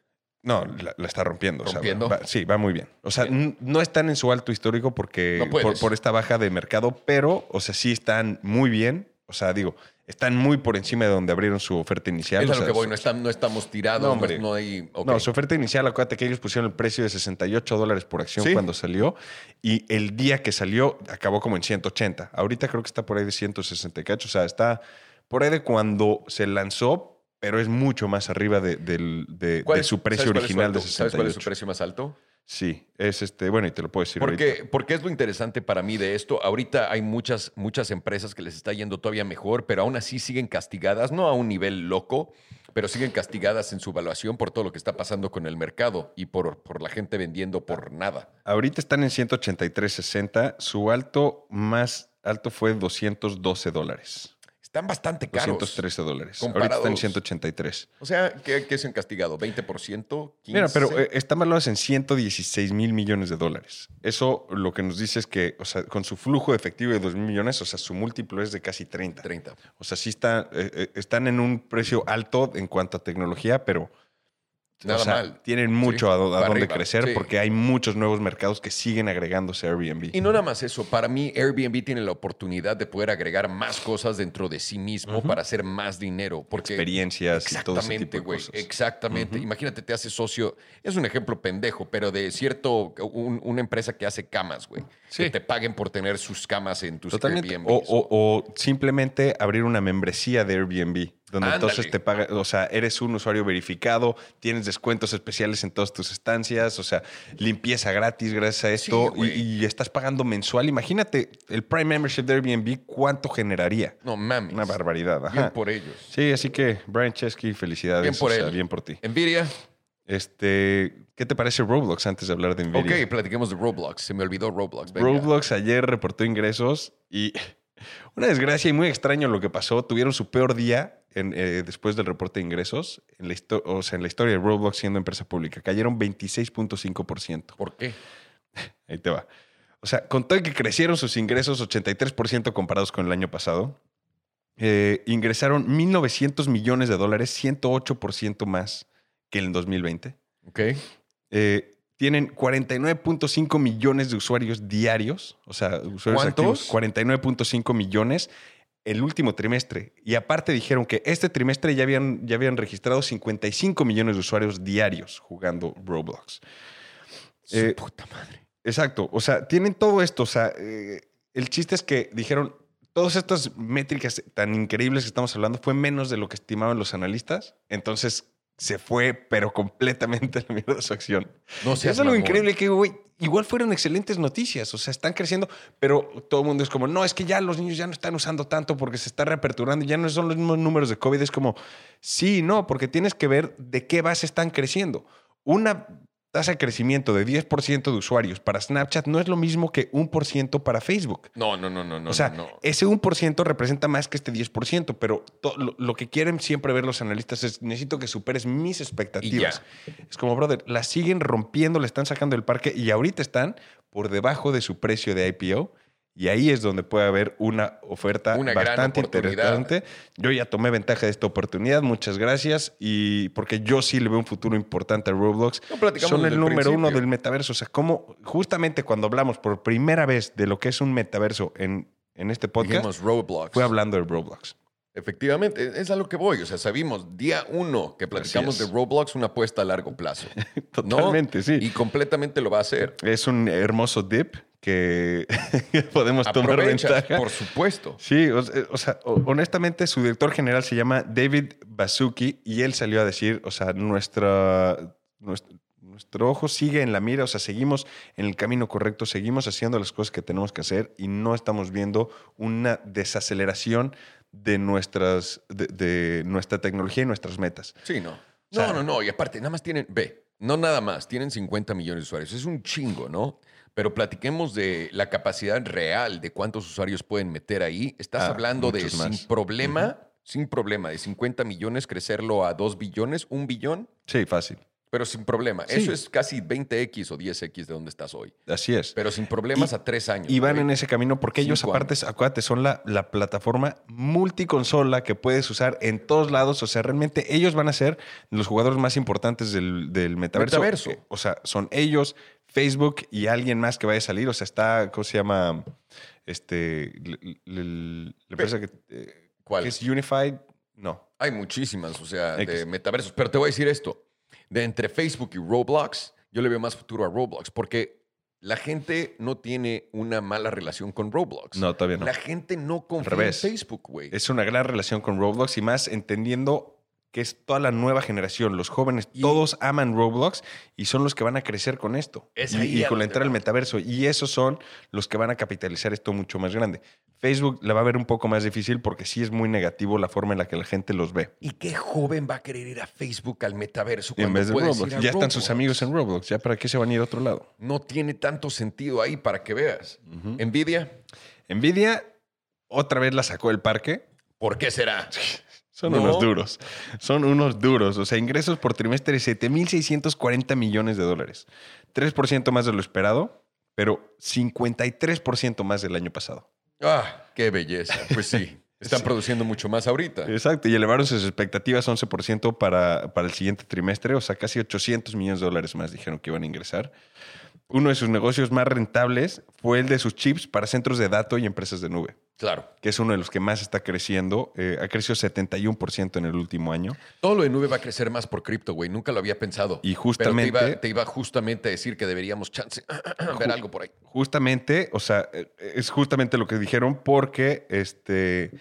[SPEAKER 2] No, la, la está rompiendo. o sea,
[SPEAKER 1] ¿Rompiendo?
[SPEAKER 2] va- sí, va muy bien. O sea, no están en su alto histórico porque
[SPEAKER 1] No
[SPEAKER 2] por, por esta baja de mercado, pero, o sea, sí están muy bien. O sea, digo, están muy por encima de donde abrieron su oferta inicial.
[SPEAKER 1] es
[SPEAKER 2] o
[SPEAKER 1] lo que voy. No, estamos, no estamos tirados.
[SPEAKER 2] No,
[SPEAKER 1] No,
[SPEAKER 2] hombre.
[SPEAKER 1] no hay.
[SPEAKER 2] No, su oferta inicial, acuérdate que ellos pusieron el precio de 68 dólares por acción
[SPEAKER 1] Sí.
[SPEAKER 2] cuando salió y el día que salió acabó como en 180. Ahorita creo que está por ahí de 160 y cacho. O sea, está por ahí de cuando se lanzó, pero es mucho más arriba de, del- de-
[SPEAKER 1] ¿Cuál
[SPEAKER 2] de
[SPEAKER 1] es-
[SPEAKER 2] su precio
[SPEAKER 1] ¿sabes cuál es su
[SPEAKER 2] original de
[SPEAKER 1] alto?
[SPEAKER 2] 68.
[SPEAKER 1] ¿Sabes cuál es su precio más alto?
[SPEAKER 2] Sí, es este, bueno, y te lo puedo decir ahorita.
[SPEAKER 1] Porque, porque es lo interesante para mí de esto. Ahorita hay muchas, muchas empresas que les está yendo todavía mejor, pero aún así siguen castigadas, no a un nivel loco, pero siguen castigadas en su evaluación por todo lo que está pasando con el mercado y por, por la gente vendiendo por nada.
[SPEAKER 2] Ahorita están en 183.60. Su alto más alto fue 212 dólares.
[SPEAKER 1] Están bastante caros.
[SPEAKER 2] 213 dólares. Ahorita están en 183.
[SPEAKER 1] O sea, ¿qué, qué se han castigado? ¿20%? ¿15%?
[SPEAKER 2] Mira, pero eh, están valorados en 116 mil millones de dólares. Eso lo que nos dice es que, o sea, con su flujo de efectivo de 2 mil millones, o sea, su múltiplo es de casi 30.
[SPEAKER 1] 30.
[SPEAKER 2] O sea, sí está, eh, eh, están en un precio alto en cuanto a tecnología, pero
[SPEAKER 1] Nada
[SPEAKER 2] o sea,
[SPEAKER 1] mal.
[SPEAKER 2] tienen mucho
[SPEAKER 1] Sí,
[SPEAKER 2] a, a
[SPEAKER 1] arriba,
[SPEAKER 2] crecer
[SPEAKER 1] sí.
[SPEAKER 2] porque hay muchos nuevos mercados que siguen agregándose a Airbnb.
[SPEAKER 1] Y no nada más eso, para mí Airbnb tiene la oportunidad de poder agregar más cosas dentro de sí mismo para hacer más dinero. Porque
[SPEAKER 2] Experiencias y todo ese tipo
[SPEAKER 1] Exactamente,
[SPEAKER 2] de
[SPEAKER 1] güey.
[SPEAKER 2] cosas.
[SPEAKER 1] Exactamente. Imagínate, te haces socio. Es un ejemplo pendejo, pero de cierto, un- una empresa que hace camas, güey.
[SPEAKER 2] Sí.
[SPEAKER 1] Que te paguen por tener sus camas en tus
[SPEAKER 2] Totalmente.
[SPEAKER 1] Airbnb.
[SPEAKER 2] O, o- o simplemente abrir una membresía de Airbnb, donde
[SPEAKER 1] Ándale.
[SPEAKER 2] entonces te paga, o sea, eres un usuario verificado, tienes descuentos especiales en todas tus estancias, o sea, limpieza gratis gracias a esto
[SPEAKER 1] Sí,
[SPEAKER 2] y, y estás pagando mensual. Imagínate el Prime Membership de Airbnb, ¿cuánto generaría?
[SPEAKER 1] No mames.
[SPEAKER 2] Una barbaridad.
[SPEAKER 1] Bien
[SPEAKER 2] Ajá.
[SPEAKER 1] por ellos.
[SPEAKER 2] Sí, así que Brian Chesky, felicidades.
[SPEAKER 1] Bien por
[SPEAKER 2] o sea,
[SPEAKER 1] él.
[SPEAKER 2] bien por ti.
[SPEAKER 1] Nvidia.
[SPEAKER 2] Este, ¿qué te parece Roblox antes de hablar de Nvidia?
[SPEAKER 1] Ok, platiquemos de Roblox. Se me olvidó Roblox. venga.
[SPEAKER 2] Roblox ayer reportó ingresos y una desgracia y muy extraño lo que pasó. Tuvieron su peor día en, eh, después del reporte de ingresos, en la, o sea, en la historia de Roblox siendo empresa pública. Cayeron 26.5%.
[SPEAKER 1] ¿Por qué?
[SPEAKER 2] Ahí te va. O sea, con todo y que crecieron sus ingresos 83% comparados con el año pasado, eh, ingresaron 1.900 millones de dólares, 108% más que en el 2020.
[SPEAKER 1] Ok.
[SPEAKER 2] Eh, tienen 49.5 millones de usuarios diarios, o sea, usuarios
[SPEAKER 1] ¿Cuántos?
[SPEAKER 2] activos, 49.5 millones el último trimestre. Y aparte dijeron que este trimestre ya habían, ya habían registrado 55 millones de usuarios diarios jugando Roblox.
[SPEAKER 1] Su
[SPEAKER 2] Eh,
[SPEAKER 1] puta madre.
[SPEAKER 2] Exacto, o sea, tienen todo esto, o sea, eh, el chiste es que dijeron, todas estas métricas tan increíbles que estamos hablando fue menos de lo que estimaban los analistas, entonces se fue, pero completamente a la mierda su acción.
[SPEAKER 1] No
[SPEAKER 2] Es algo increíble que, güey, igual fueron excelentes noticias. O sea, están creciendo, pero todo el mundo es como, no, es que ya los niños ya no están usando tanto porque se está reaperturando, ya no son los mismos números de COVID. Es como, sí, no, porque tienes que ver de qué base están creciendo. Una tasa de crecimiento de 10% de usuarios para Snapchat no es lo mismo que un por ciento para Facebook.
[SPEAKER 1] No, no, no, no, no.
[SPEAKER 2] o sea,
[SPEAKER 1] no, no.
[SPEAKER 2] ese 1% representa más que este 10%, pero lo, lo que quieren siempre ver los analistas es, necesito que superes mis expectativas. Es como, brother, la siguen rompiendo, le están sacando el parque y ahorita están por debajo de su precio de IPO. Y ahí es donde puede haber una oferta
[SPEAKER 1] Una
[SPEAKER 2] bastante interesante. Yo ya tomé ventaja de esta oportunidad, muchas gracias. Y porque yo sí le veo un futuro importante a Roblox.
[SPEAKER 1] No platicamos
[SPEAKER 2] Son el número uno del metaverso. O sea, como justamente cuando hablamos por primera vez de lo que es un metaverso en, en este podcast,
[SPEAKER 1] Dijimos Roblox.
[SPEAKER 2] fue hablando de Roblox.
[SPEAKER 1] Efectivamente, es a lo que voy. O sea, sabimos día uno que platicamos de. Roblox, una apuesta a largo plazo. ¿no?
[SPEAKER 2] Totalmente, sí.
[SPEAKER 1] Y completamente lo va a hacer.
[SPEAKER 2] Es un hermoso dip que podemos tomar ventaja.
[SPEAKER 1] por supuesto.
[SPEAKER 2] Sí, o, o sea, honestamente, su director general se llama David Basuki y él salió a decir, o sea, nuestra, nuestro, nuestro ojo sigue en la mira, o sea, seguimos en el camino correcto, seguimos haciendo las cosas que tenemos que hacer y no estamos viendo una desaceleración de, nuestras, de, de nuestra tecnología y nuestras metas.
[SPEAKER 1] Sí, no.
[SPEAKER 2] O sea-
[SPEAKER 1] no, no, no. Y aparte, nada más tienen, ve, no nada más, tienen 50 millones de usuarios. Es un chingo, ¿no? Pero platiquemos de la capacidad real de cuántos usuarios pueden meter ahí. Estás
[SPEAKER 2] Ah,
[SPEAKER 1] hablando de
[SPEAKER 2] muchos
[SPEAKER 1] sin
[SPEAKER 2] más.
[SPEAKER 1] problema, sin problema, de 50 millones crecerlo a 2 billones, un billón,
[SPEAKER 2] Sí, fácil.
[SPEAKER 1] pero sin problema.
[SPEAKER 2] Sí.
[SPEAKER 1] Eso es casi 20x o 10x de donde estás hoy.
[SPEAKER 2] Así es.
[SPEAKER 1] Pero sin problemas
[SPEAKER 2] Y-
[SPEAKER 1] a tres años.
[SPEAKER 2] Y van en ese camino porque ellos, aparte, acuérdate, son la, la plataforma multiconsola que puedes usar en todos lados. O sea, realmente ellos van a ser los jugadores más importantes del, del metaverso.
[SPEAKER 1] Metaverso.
[SPEAKER 2] O sea, son ellos, Facebook y alguien más que vaya a salir. O sea, está, ¿cómo se llama? Este, la empresa que, eh,
[SPEAKER 1] ¿Cuál?
[SPEAKER 2] que es Unified. No.
[SPEAKER 1] Hay muchísimas, o sea, de metaversos. Pero te voy a decir esto. De entre Facebook y Roblox, yo le veo más futuro a Roblox porque la gente no tiene una mala relación con Roblox.
[SPEAKER 2] No, todavía no.
[SPEAKER 1] La gente no confía en. Facebook, güey.
[SPEAKER 2] Es una gran relación con Roblox y más entendiendo que es toda la nueva generación. Los jóvenes,
[SPEAKER 1] Y-
[SPEAKER 2] todos aman Roblox y son los que van a crecer con esto.
[SPEAKER 1] Es
[SPEAKER 2] y, y con la entrada al
[SPEAKER 1] va.
[SPEAKER 2] metaverso. Y esos son los que van a capitalizar esto mucho más grande. Facebook la va a ver un poco más difícil porque sí es muy negativo la forma en la que la gente los ve.
[SPEAKER 1] ¿Y qué joven va a querer ir a Facebook al metaverso
[SPEAKER 2] En vez de Roblox. Ya están sus amigos en Roblox. ¿Ya para qué se van a ir a otro lado?
[SPEAKER 1] No tiene tanto sentido ahí para que veas. Nvidia,
[SPEAKER 2] Nvidia otra vez la sacó del parque.
[SPEAKER 1] ¿por qué será?
[SPEAKER 2] Son
[SPEAKER 1] No.
[SPEAKER 2] unos duros. Son unos duros. O sea, ingresos por trimestre de 7.640 millones de dólares. 3% más de lo esperado, pero 53% más del año pasado.
[SPEAKER 1] Ah, qué belleza. Pues sí, Están
[SPEAKER 2] Sí.
[SPEAKER 1] produciendo mucho más ahorita.
[SPEAKER 2] Exacto, y elevaron sus expectativas 11% para, para el siguiente trimestre, o sea, casi 800 millones de dólares más dijeron que iban a ingresar. Uno de sus negocios más rentables fue el de sus chips para centros de datos y empresas de nube,
[SPEAKER 1] Claro.
[SPEAKER 2] que es uno de los que más está creciendo. Eh, ha crecido 71% en el último año.
[SPEAKER 1] Todo lo de nube va a crecer más por cripto, güey. Nunca lo había pensado.
[SPEAKER 2] Y
[SPEAKER 1] Pero
[SPEAKER 2] justamente-
[SPEAKER 1] te iba, te iba justamente a decir que deberíamos chance ver algo por ahí.
[SPEAKER 2] Justamente, o sea, eh, es justamente lo que dijeron porque este,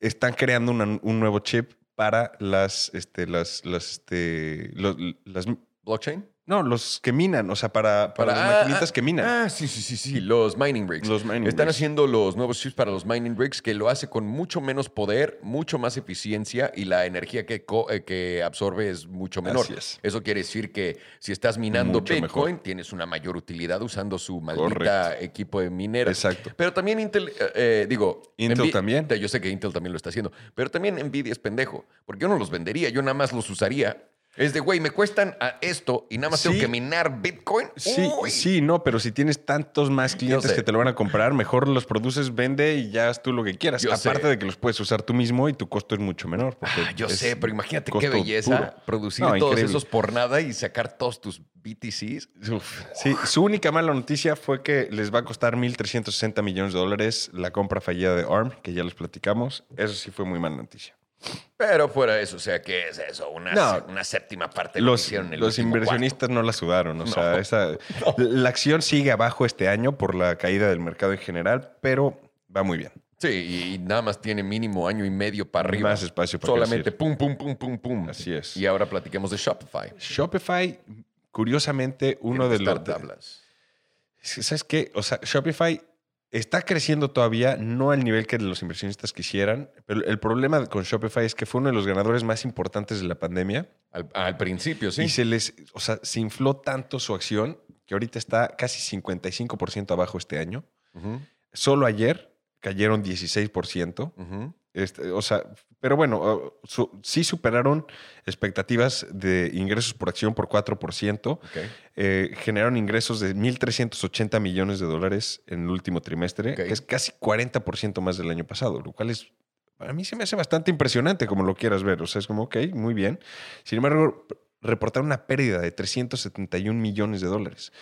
[SPEAKER 2] están creando una- un nuevo chip para las, este, las, las, este, los- las,
[SPEAKER 1] ¿Blockchain?
[SPEAKER 2] No, los que minan, o sea, para, para, las
[SPEAKER 1] ah,
[SPEAKER 2] maquinitas
[SPEAKER 1] ah,
[SPEAKER 2] que minan.
[SPEAKER 1] Ah, sí, sí, sí, sí. Los mining rigs.
[SPEAKER 2] Los mining
[SPEAKER 1] Están
[SPEAKER 2] rigs.
[SPEAKER 1] haciendo los nuevos chips para los mining rigs que lo hace con mucho menos poder, mucho más eficiencia y la energía que, eh, que absorbe es mucho menor.
[SPEAKER 2] Así es.
[SPEAKER 1] Eso quiere decir que si estás minando
[SPEAKER 2] Mucho
[SPEAKER 1] Bitcoin,
[SPEAKER 2] mejor.
[SPEAKER 1] tienes una mayor utilidad usando su maldita equipo de minera.
[SPEAKER 2] Exacto.
[SPEAKER 1] Pero también Intel, eh, eh, digo...
[SPEAKER 2] Intel también.
[SPEAKER 1] Yo sé que Intel también lo está haciendo, pero también Nvidia es pendejo, porque yo no los vendería, yo nada más los usaría. Es de, güey, me cuestan a esto y nada más tengo que minar Bitcoin.
[SPEAKER 2] Sí,
[SPEAKER 1] Uy.
[SPEAKER 2] sí, no, pero si tienes tantos más clientes que te lo van a comprar, mejor los produces, vende y ya haz tú lo que quieras.
[SPEAKER 1] Yo
[SPEAKER 2] Aparte
[SPEAKER 1] sé.
[SPEAKER 2] de que los puedes usar tú mismo y tu costo es mucho menor.
[SPEAKER 1] Ah, yo sé, pero imagínate qué belleza
[SPEAKER 2] puro.
[SPEAKER 1] producir
[SPEAKER 2] No,
[SPEAKER 1] todos
[SPEAKER 2] increíble.
[SPEAKER 1] esos por nada y sacar todos tus BTCs.
[SPEAKER 2] Uf, sí, su única mala noticia fue que les va a costar 1.360 millones de dólares la compra fallida de ARM, que ya les platicamos. Eso sí fue muy mala noticia.
[SPEAKER 1] Pero fuera de eso, o sea, ¿qué es eso? Una,
[SPEAKER 2] No.
[SPEAKER 1] una séptima parte de lo que
[SPEAKER 2] Los,
[SPEAKER 1] hicieron el
[SPEAKER 2] los inversionistas no la sudaron. O sea,
[SPEAKER 1] No.
[SPEAKER 2] esa, la acción sigue abajo este año por la caída del mercado en general, pero va muy bien.
[SPEAKER 1] Sí, y nada más tiene mínimo año y medio para arriba.
[SPEAKER 2] Más espacio para
[SPEAKER 1] Solamente pum, pum, pum, pum, pum.
[SPEAKER 2] Así es.
[SPEAKER 1] Y ahora platiquemos de Shopify.
[SPEAKER 2] Shopify, curiosamente, uno
[SPEAKER 1] Quiero
[SPEAKER 2] de los...
[SPEAKER 1] tablas.
[SPEAKER 2] ¿Sabes qué? O sea, Shopify está creciendo todavía, no al nivel que los inversionistas quisieran, pero el problema con Shopify es que fue uno de los ganadores más importantes de la pandemia
[SPEAKER 1] Al, al principio, sí.
[SPEAKER 2] y se les, o sea, se infló tanto su acción que ahorita está casi 55% abajo este año. Solo ayer cayeron 16%.
[SPEAKER 1] ujú.
[SPEAKER 2] Este, o sea, pero bueno, su- sí superaron expectativas de ingresos por acción por 4%.
[SPEAKER 1] Ok.
[SPEAKER 2] Eh, generaron ingresos de 1.380 millones de dólares en el último trimestre, que es casi 40% más del año pasado, lo cual es, para mí se me hace bastante impresionante como lo quieras ver. O sea, es como, ok, muy bien. Sin embargo, reportaron una pérdida de 371 millones de dólares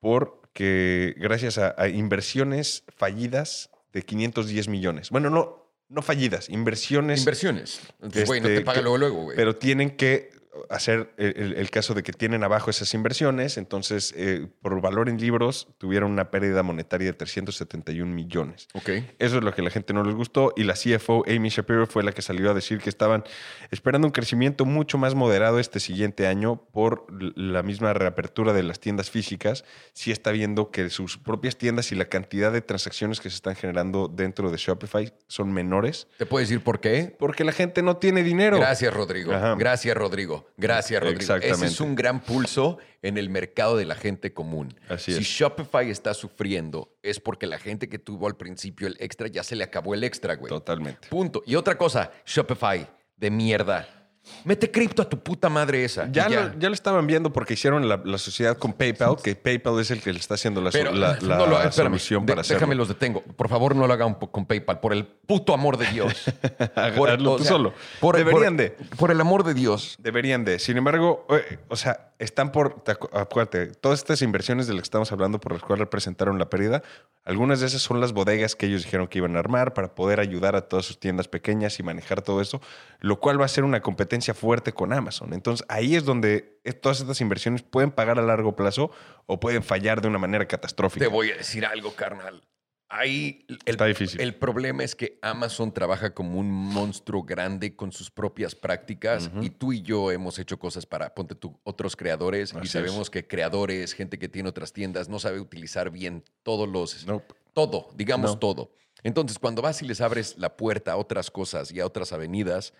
[SPEAKER 2] porque gracias a, a inversiones fallidas de 510 millones. Bueno, no, no fallidas, inversiones
[SPEAKER 1] Inversiones. Güey, no
[SPEAKER 2] Este,
[SPEAKER 1] te paga
[SPEAKER 2] que-
[SPEAKER 1] luego, luego, güey.
[SPEAKER 2] pero tienen que hacer el, caso de que tienen abajo esas inversiones, entonces eh, por valor en libros tuvieron una pérdida monetaria de 371 millones.
[SPEAKER 1] Ok.
[SPEAKER 2] Eso es lo que la gente no les gustó y la CFO Amy Shapiro fue la que salió a decir que estaban esperando un crecimiento mucho más moderado este siguiente año por la misma reapertura de las tiendas físicas. Sí está viendo que sus propias tiendas y la cantidad de transacciones que se están generando dentro de Shopify son menores
[SPEAKER 1] ¿Te puedes decir por qué?
[SPEAKER 2] porque la gente no tiene dinero.
[SPEAKER 1] Gracias, Rodrigo.
[SPEAKER 2] Ajá.
[SPEAKER 1] Gracias, Rodrigo. Gracias, Rodrigo. Ese es un gran pulso en el mercado de la gente común.
[SPEAKER 2] Así
[SPEAKER 1] si
[SPEAKER 2] es.
[SPEAKER 1] Shopify está sufriendo, es porque la gente que tuvo al principio el extra ya se le acabó el extra, güey.
[SPEAKER 2] Totalmente.
[SPEAKER 1] Punto. Y otra cosa, Shopify, de mierda. Mete cripto a tu puta madre esa.
[SPEAKER 2] Ya,
[SPEAKER 1] ya.
[SPEAKER 2] Lo, ya lo estaban viendo porque hicieron la, la sociedad con PayPal, que PayPal es el que le está haciendo la,
[SPEAKER 1] Pero
[SPEAKER 2] la, la
[SPEAKER 1] no lo espérame,
[SPEAKER 2] solución para hacerlo.
[SPEAKER 1] Déjame los detengo. Por favor, no lo hagan con PayPal. Por el puto amor de Dios.
[SPEAKER 2] Hazlo
[SPEAKER 1] o
[SPEAKER 2] tú solo.
[SPEAKER 1] por-
[SPEAKER 2] Deberían
[SPEAKER 1] por-
[SPEAKER 2] de.
[SPEAKER 1] Por el amor de Dios.
[SPEAKER 2] Deberían de. Sin embargo, eh, o sea, están por. te acu- Acuérdate, todas estas inversiones de las que estamos hablando, por las cuales representaron la pérdida, algunas de esas son las bodegas que ellos dijeron que iban a armar para poder ayudar a todas sus tiendas pequeñas y manejar todo eso, lo cual va a ser una competencia fuerte con Amazon. Entonces, ahí es donde todas estas inversiones pueden pagar a largo plazo o pueden fallar de una manera catastrófica.
[SPEAKER 1] Te voy a decir algo, carnal. Ahí el,
[SPEAKER 2] Está difícil.
[SPEAKER 1] el problema es que Amazon trabaja como un monstruo grande con sus propias prácticas y tú y yo hemos hecho cosas para, ponte tú, otros creadores y
[SPEAKER 2] Así
[SPEAKER 1] sabemos
[SPEAKER 2] es.
[SPEAKER 1] que creadores, gente que tiene otras tiendas, no sabe utilizar bien todos los...
[SPEAKER 2] Nope.
[SPEAKER 1] Todo, digamos
[SPEAKER 2] No.
[SPEAKER 1] todo. Entonces, cuando vas y les abres la puerta a otras cosas y a otras avenidas,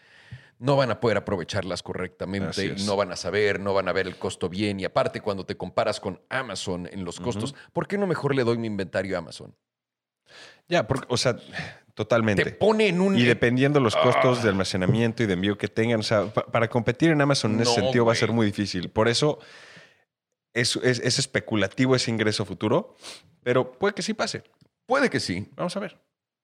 [SPEAKER 1] no van a poder aprovecharlas correctamente, no van a saber, no van a ver el costo bien. Y aparte, cuando te comparas con Amazon en los costos, ¿por qué no mejor le doy mi inventario a Amazon?
[SPEAKER 2] Ya, porque, o sea, totalmente.
[SPEAKER 1] Te pone en un...
[SPEAKER 2] Y dependiendo los costos
[SPEAKER 1] Ah.
[SPEAKER 2] de almacenamiento y de envío que tengan, o sea, pa- para competir en Amazon en ese sentido va a ser muy difícil. Por eso es, es- es especulativo ese ingreso futuro, pero puede que sí pase.
[SPEAKER 1] Puede que sí,
[SPEAKER 2] Vamos a ver.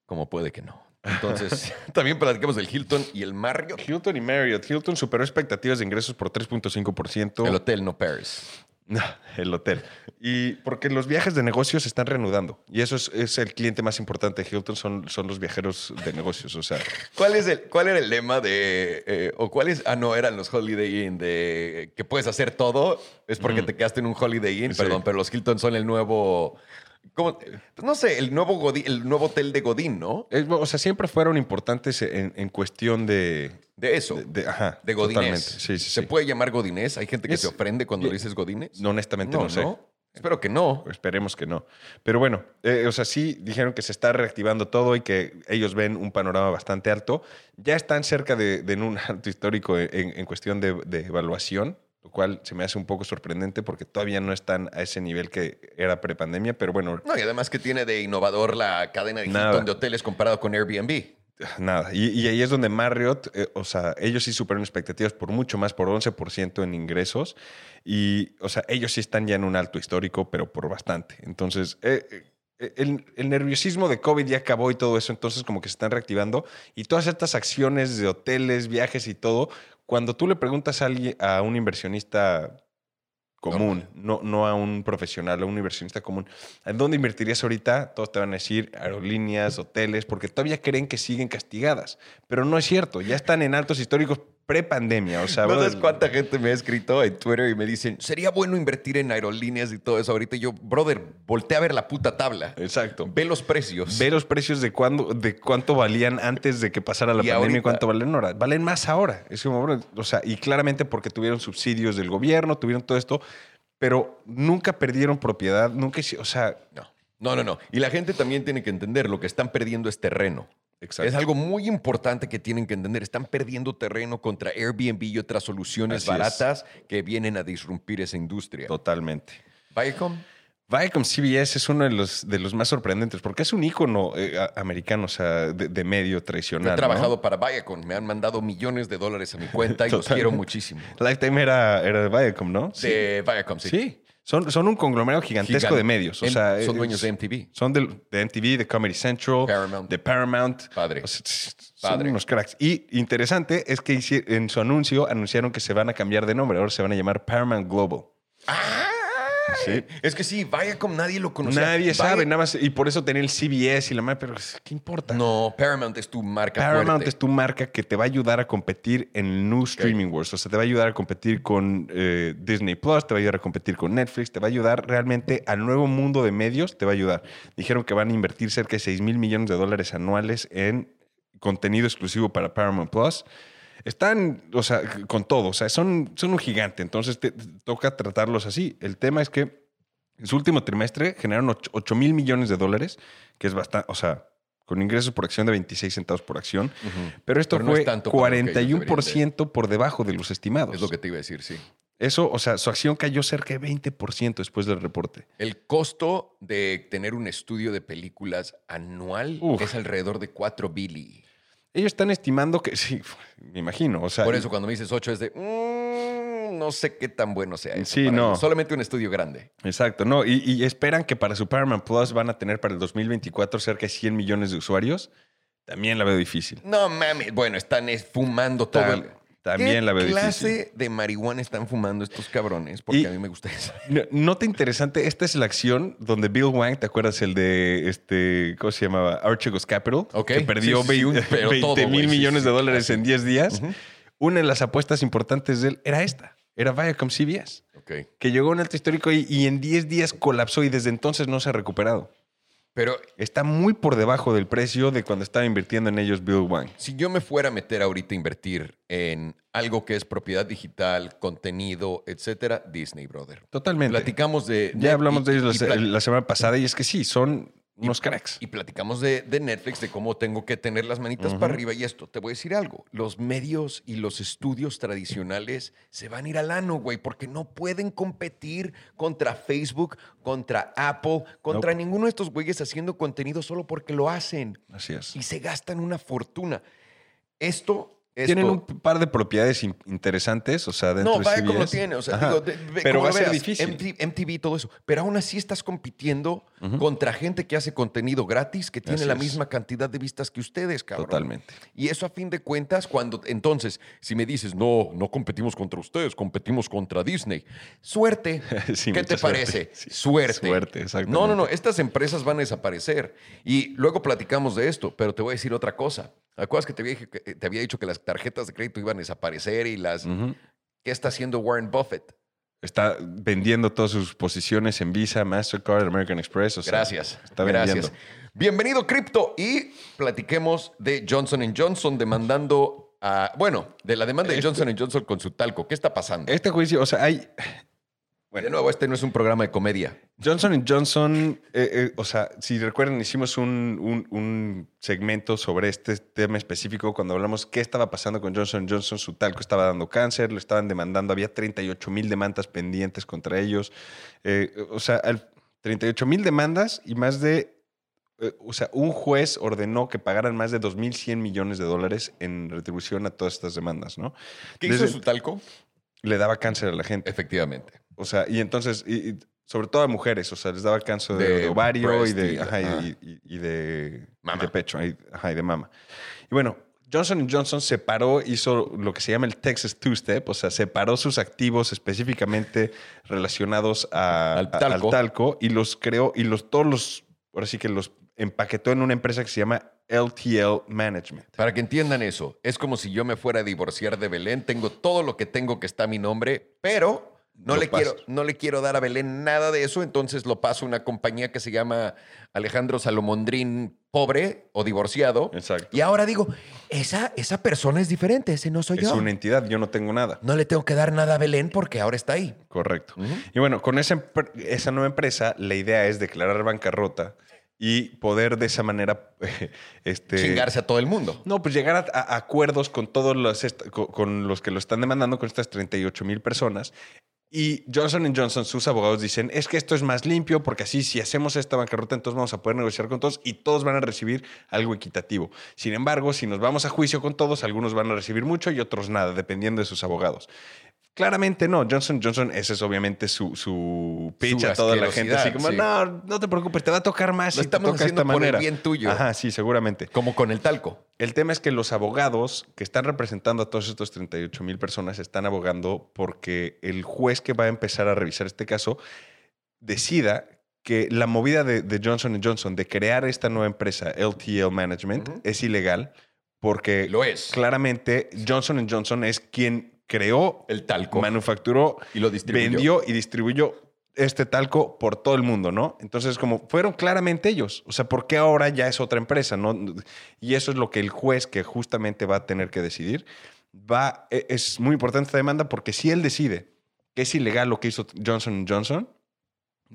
[SPEAKER 1] como puede que no. Entonces, también platicamos del Hilton y el Marriott.
[SPEAKER 2] Hilton y Marriott. Hilton superó expectativas de ingresos por 3.5%.
[SPEAKER 1] El hotel, no Paris.
[SPEAKER 2] No, el hotel. Y porque los viajes de negocios se están reanudando. Y eso es, es el cliente más importante de Hilton, son, son los viajeros de negocios. O sea,
[SPEAKER 1] ¿Cuál, es el, ¿Cuál era el lema de, eh, o cuáles, ah, no, eran los Holiday Inn, de que puedes hacer todo, es porque te quedaste en un Holiday Inn,
[SPEAKER 2] Sí.
[SPEAKER 1] perdón, pero los Hilton son el nuevo, Pues no sé, el nuevo, Godín- el nuevo hotel de Godín, ¿no?
[SPEAKER 2] es- o sea, siempre fueron importantes en, en cuestión de...
[SPEAKER 1] De eso,
[SPEAKER 2] De,
[SPEAKER 1] de, Godínez.
[SPEAKER 2] Sí, sí,
[SPEAKER 1] ¿Se
[SPEAKER 2] sí.
[SPEAKER 1] puede llamar Godínez? ¿Hay gente que
[SPEAKER 2] Es-
[SPEAKER 1] se ofende cuando
[SPEAKER 2] y-
[SPEAKER 1] dices Godínez?
[SPEAKER 2] No, honestamente no, sé.
[SPEAKER 1] Espero que no.
[SPEAKER 2] Esperemos que no. Pero bueno, eh, o sea, sí dijeron que se está reactivando todo y que ellos ven un panorama bastante alto. Ya están cerca de, de un alto histórico en, en cuestión de, de evaluación, lo cual se me hace un poco sorprendente porque todavía no están a ese nivel que era prepandemia. Pero bueno,
[SPEAKER 1] No, y además que tiene de innovador la cadena de
[SPEAKER 2] Nada.
[SPEAKER 1] Hilton de hoteles comparado con Airbnb.
[SPEAKER 2] nada. Y, y ahí es donde Marriott, eh, o sea, ellos sí superan expectativas por mucho más, por 11% en ingresos. Y, o sea, ellos sí están ya en un alto histórico, pero por bastante. Entonces, eh, eh, el, el nerviosismo de COVID ya acabó y todo eso, entonces como que se están reactivando. Y todas estas acciones de hoteles, viajes y todo, cuando tú le preguntas a, alguien, a un inversionista común, no, no a un profesional, a un inversionista común, ¿en dónde invertirías ahorita? Todos te van a decir aerolíneas, hoteles, porque todavía creen que siguen castigadas. Pero no es cierto, ya están en altos históricos pre-pandemia. O sea,
[SPEAKER 1] ¿No sabes cuánta gente me ha escrito en Twitter y me dicen, sería bueno invertir en aerolíneas y todo eso ahorita? Y yo, brother, voltea a ver la puta tabla.
[SPEAKER 2] Exacto.
[SPEAKER 1] Ve los precios.
[SPEAKER 2] Ve los precios de, cuándo, de cuánto valían antes de que pasara la
[SPEAKER 1] Y
[SPEAKER 2] pandemia
[SPEAKER 1] ahorita-
[SPEAKER 2] y cuánto valen ahora. Valen más ahora. Es como, bro, o sea, y claramente porque tuvieron subsidios del gobierno, tuvieron todo esto, pero nunca perdieron propiedad, nunca, o sea,
[SPEAKER 1] No, no, no, no. Y la gente también tiene que entender, lo que están perdiendo es terreno.
[SPEAKER 2] Exacto.
[SPEAKER 1] Es algo muy importante que tienen que entender. Están perdiendo terreno contra Airbnb y otras soluciones
[SPEAKER 2] Así es.
[SPEAKER 1] baratas que vienen a disrumpir esa industria.
[SPEAKER 2] totalmente.
[SPEAKER 1] Viacom,
[SPEAKER 2] Viacom CBS es uno de los, de los más sorprendentes porque es un ícono eh, americano, o sea, de, de medio
[SPEAKER 1] yo
[SPEAKER 2] tradicional.
[SPEAKER 1] he
[SPEAKER 2] ¿no?
[SPEAKER 1] trabajado para Viacom. Me han mandado millones de dólares a mi cuenta y los quiero muchísimo.
[SPEAKER 2] Lifetime era, era de Viacom, ¿no?
[SPEAKER 1] De Viacom, sí.
[SPEAKER 2] Sí. Son, son un conglomerado gigantesco
[SPEAKER 1] Gigante.
[SPEAKER 2] de medios. O
[SPEAKER 1] En-
[SPEAKER 2] sea,
[SPEAKER 1] son dueños de MTV.
[SPEAKER 2] Son del- de MTV, de Comedy Central,
[SPEAKER 1] Paramount.
[SPEAKER 2] de Paramount.
[SPEAKER 1] Padre.
[SPEAKER 2] O sea, son
[SPEAKER 1] Padre.
[SPEAKER 2] unos cracks. Y interesante es que en su anuncio anunciaron que se van a cambiar de nombre. Ahora se van a llamar Paramount Global.
[SPEAKER 1] ¡Ah!
[SPEAKER 2] Sí.
[SPEAKER 1] Es que sí, Viacom nadie lo conocía.
[SPEAKER 2] Nadie sabe, nada más. Y por eso tenía el CBS y la madre, pero ¿qué importa?
[SPEAKER 1] No, Paramount es tu marca
[SPEAKER 2] Paramount
[SPEAKER 1] fuerte.
[SPEAKER 2] es tu marca que te va a ayudar a competir en el new streaming wars. O sea, te va a ayudar a competir con eh, Disney Plus, te va a ayudar a competir con Netflix, te va a ayudar realmente al nuevo mundo de medios, te va a ayudar. Dijeron que van a invertir cerca de 6 mil millones de dólares anuales en contenido exclusivo para Paramount Plus. Están, o sea, con todo, o sea, son, son un gigante, entonces te, te toca tratarlos así. El tema es que en su último trimestre generaron 8 mil millones de dólares, que es bastante, o sea, con ingresos por acción de 26 centavos por acción. Pero esto
[SPEAKER 1] Pero no
[SPEAKER 2] fue
[SPEAKER 1] es tanto como lo que ellos
[SPEAKER 2] 41% por debajo de los estimados.
[SPEAKER 1] Es lo que te iba a decir, sí.
[SPEAKER 2] Eso, o sea, su acción cayó cerca de 20% después del reporte.
[SPEAKER 1] El costo de tener un estudio de películas anual
[SPEAKER 2] Uf.
[SPEAKER 1] es alrededor de 4 billy.
[SPEAKER 2] Ellos están estimando que, sí, me imagino, o sea,
[SPEAKER 1] Por eso cuando me dices 8 es de, "Mm, no sé qué tan bueno sea eso.
[SPEAKER 2] Sí, no.
[SPEAKER 1] ellos". Solamente un estudio grande.
[SPEAKER 2] Exacto, no, y, y esperan que para su Paramount Plus van a tener para el 2024 cerca de 100 millones de usuarios. También la veo difícil.
[SPEAKER 1] No mames, bueno, están es, fumando todo. El-
[SPEAKER 2] también
[SPEAKER 1] ¿Qué
[SPEAKER 2] la veo
[SPEAKER 1] clase
[SPEAKER 2] difícil.
[SPEAKER 1] de marihuana están fumando estos cabrones? Porque
[SPEAKER 2] Y-
[SPEAKER 1] a mí me gusta eso.
[SPEAKER 2] No- Nota interesante, esta es la acción donde Bill Wang, ¿te acuerdas el de este, ¿cómo se llamaba? Archegos Capital,
[SPEAKER 1] Ok.
[SPEAKER 2] que perdió
[SPEAKER 1] Sí, sí, sí, un-
[SPEAKER 2] 20
[SPEAKER 1] pero todo,
[SPEAKER 2] 20 mil millones de dólares en 10 días. Una de las apuestas importantes de él era esta, era Viacom CBS,
[SPEAKER 1] Ok.
[SPEAKER 2] que llegó a un alto histórico y, y en 10 días colapsó y desde entonces no se ha recuperado.
[SPEAKER 1] Pero
[SPEAKER 2] Está muy por debajo del precio de cuando estaba invirtiendo en ellos Bill Wang.
[SPEAKER 1] si yo me fuera a meter ahorita a invertir en algo que es propiedad digital, contenido, etcétera, Disney, brother.
[SPEAKER 2] Totalmente.
[SPEAKER 1] Platicamos de.
[SPEAKER 2] ya hablamos de ellos la, la semana pasada y es que sí, son unos cracks.
[SPEAKER 1] Y platicamos de, de Netflix, de cómo tengo que tener las manitas para arriba y esto. Te voy a decir algo. Los medios y los estudios tradicionales se van a ir al ano, güey, porque no pueden competir contra Facebook, contra Apple, contra ninguno de estos güeyes haciendo contenido solo porque lo hacen
[SPEAKER 2] Así es.
[SPEAKER 1] y se gastan una fortuna. Esto
[SPEAKER 2] Tienen un par de propiedades in- interesantes, o sea, dentro
[SPEAKER 1] No,
[SPEAKER 2] de
[SPEAKER 1] vaya como lo tiene. O sea, digo, de- ve
[SPEAKER 2] pero va a ser
[SPEAKER 1] veas,
[SPEAKER 2] difícil.
[SPEAKER 1] MTV, MTV, todo eso. Pero aún así estás compitiendo contra gente que hace contenido gratis, que tiene
[SPEAKER 2] Así
[SPEAKER 1] la
[SPEAKER 2] es.
[SPEAKER 1] misma cantidad de vistas que ustedes, cabrón.
[SPEAKER 2] Totalmente.
[SPEAKER 1] Y eso a fin de cuentas, cuando entonces, si me dices, no, no competimos contra ustedes, competimos contra Disney. Suerte.
[SPEAKER 2] Sí,
[SPEAKER 1] ¿Qué te parece?
[SPEAKER 2] suerte. Sí.
[SPEAKER 1] Suerte.
[SPEAKER 2] Suerte, exactamente.
[SPEAKER 1] No, no, no. Estas empresas van a desaparecer. Y luego platicamos de esto, pero te voy a decir otra cosa. ¿Acuerdas que te había, que te había dicho que las tarjetas de crédito iban a desaparecer y las... ¿Qué está haciendo Warren Buffett?
[SPEAKER 2] Está vendiendo todas sus posiciones en Visa, Mastercard, American Express. o sea,
[SPEAKER 1] Gracias.
[SPEAKER 2] Está
[SPEAKER 1] Gracias.
[SPEAKER 2] vendiendo.
[SPEAKER 1] Bienvenido, Crypto. Y platiquemos de Johnson Johnson demandando a. Bueno, de la demanda de
[SPEAKER 2] Este-
[SPEAKER 1] Johnson Johnson con su talco. ¿Qué está pasando?
[SPEAKER 2] Este juicio, o sea, hay.
[SPEAKER 1] De nuevo, este no es un programa de comedia.
[SPEAKER 2] Johnson Johnson, eh, eh, o sea, si recuerdan, hicimos un, un- un segmento sobre este tema específico cuando hablamos qué estaba pasando con Johnson Johnson. Su talco estaba dando cáncer, lo estaban demandando, había 38 mil demandas pendientes contra ellos. Eh, o sea, al- 38 mil demandas y más de. o sea, un juez ordenó que pagaran más de 2.100 millones de dólares en retribución a todas estas demandas, ¿no?
[SPEAKER 1] ¿Qué
[SPEAKER 2] Desde-
[SPEAKER 1] hizo su talco?
[SPEAKER 2] Le daba cáncer a la gente.
[SPEAKER 1] Efectivamente.
[SPEAKER 2] O sea, y entonces, y- y sobre todo a mujeres, o sea, les daba cáncer de,
[SPEAKER 1] De
[SPEAKER 2] ovario y de,
[SPEAKER 1] y-
[SPEAKER 2] ajá, y-
[SPEAKER 1] ajá.
[SPEAKER 2] y- y- y de, de pecho, y, ajá, y de mama. Y bueno, Johnson Johnson separó, hizo lo que se llama el Texas Two-Step, o sea, separó sus activos específicamente relacionados a-
[SPEAKER 1] Al
[SPEAKER 2] a-
[SPEAKER 1] talco
[SPEAKER 2] y los creó, y los, todos los, ahora sí que los empaquetó en una empresa que se llama LTL Management.
[SPEAKER 1] Para que entiendan eso, es como si yo me fuera a divorciar de Belén. Tengo todo lo que tengo que está a mi nombre, pero no, le, quiero, no le quiero dar a Belén nada de eso. Entonces lo paso a una compañía que se llama Alejandro Salomondrín Pobre o Divorciado.
[SPEAKER 2] Exacto.
[SPEAKER 1] Y ahora digo, esa, esa persona es diferente, ese no soy
[SPEAKER 2] Es
[SPEAKER 1] yo.
[SPEAKER 2] una entidad, yo no tengo nada.
[SPEAKER 1] No le tengo que dar nada a Belén porque ahora está ahí.
[SPEAKER 2] Correcto. Y bueno, con esa, esa nueva empresa, la idea es declarar bancarrota y poder de esa manera este,
[SPEAKER 1] Chingarse a todo el mundo.
[SPEAKER 2] No, pues llegar a, a acuerdos con todos los, con los que lo están demandando, con estas 38 mil personas. Y Johnson Johnson, sus abogados dicen, es que esto es más limpio porque así si hacemos esta bancarrota, entonces vamos a poder negociar con todos y todos van a recibir algo equitativo. Sin embargo, si nos vamos a juicio con todos, algunos van a recibir mucho y otros nada, dependiendo de sus abogados. Claramente no. Johnson Johnson, ese es obviamente su, su pitch
[SPEAKER 1] Su
[SPEAKER 2] a toda la gente. Así como, no, no te preocupes, te va a tocar más
[SPEAKER 1] Lo
[SPEAKER 2] si te
[SPEAKER 1] estamos
[SPEAKER 2] de
[SPEAKER 1] haciendo
[SPEAKER 2] esta
[SPEAKER 1] por el
[SPEAKER 2] manera.
[SPEAKER 1] bien tuyo.
[SPEAKER 2] Ajá, sí, seguramente.
[SPEAKER 1] Como con el talco.
[SPEAKER 2] El tema es que los abogados que están representando a todos estos 38 mil personas están abogando porque el juez que va a empezar a revisar este caso decida que la movida de, de Johnson Johnson de crear esta nueva empresa, LTL Management, es ilegal porque
[SPEAKER 1] Lo es.
[SPEAKER 2] claramente Johnson Johnson es quien creó,
[SPEAKER 1] El talco.
[SPEAKER 2] manufacturó,
[SPEAKER 1] y lo distribuyó.
[SPEAKER 2] vendió y distribuyó este talco por todo el mundo, ¿no? Entonces, como fueron claramente ellos. O sea, ¿por qué ahora ya es otra empresa? ¿no? Y eso es lo que el juez, que justamente va a tener que decidir, va. e- Es muy importante esta demanda porque si él decide que es ilegal lo que hizo Johnson Johnson,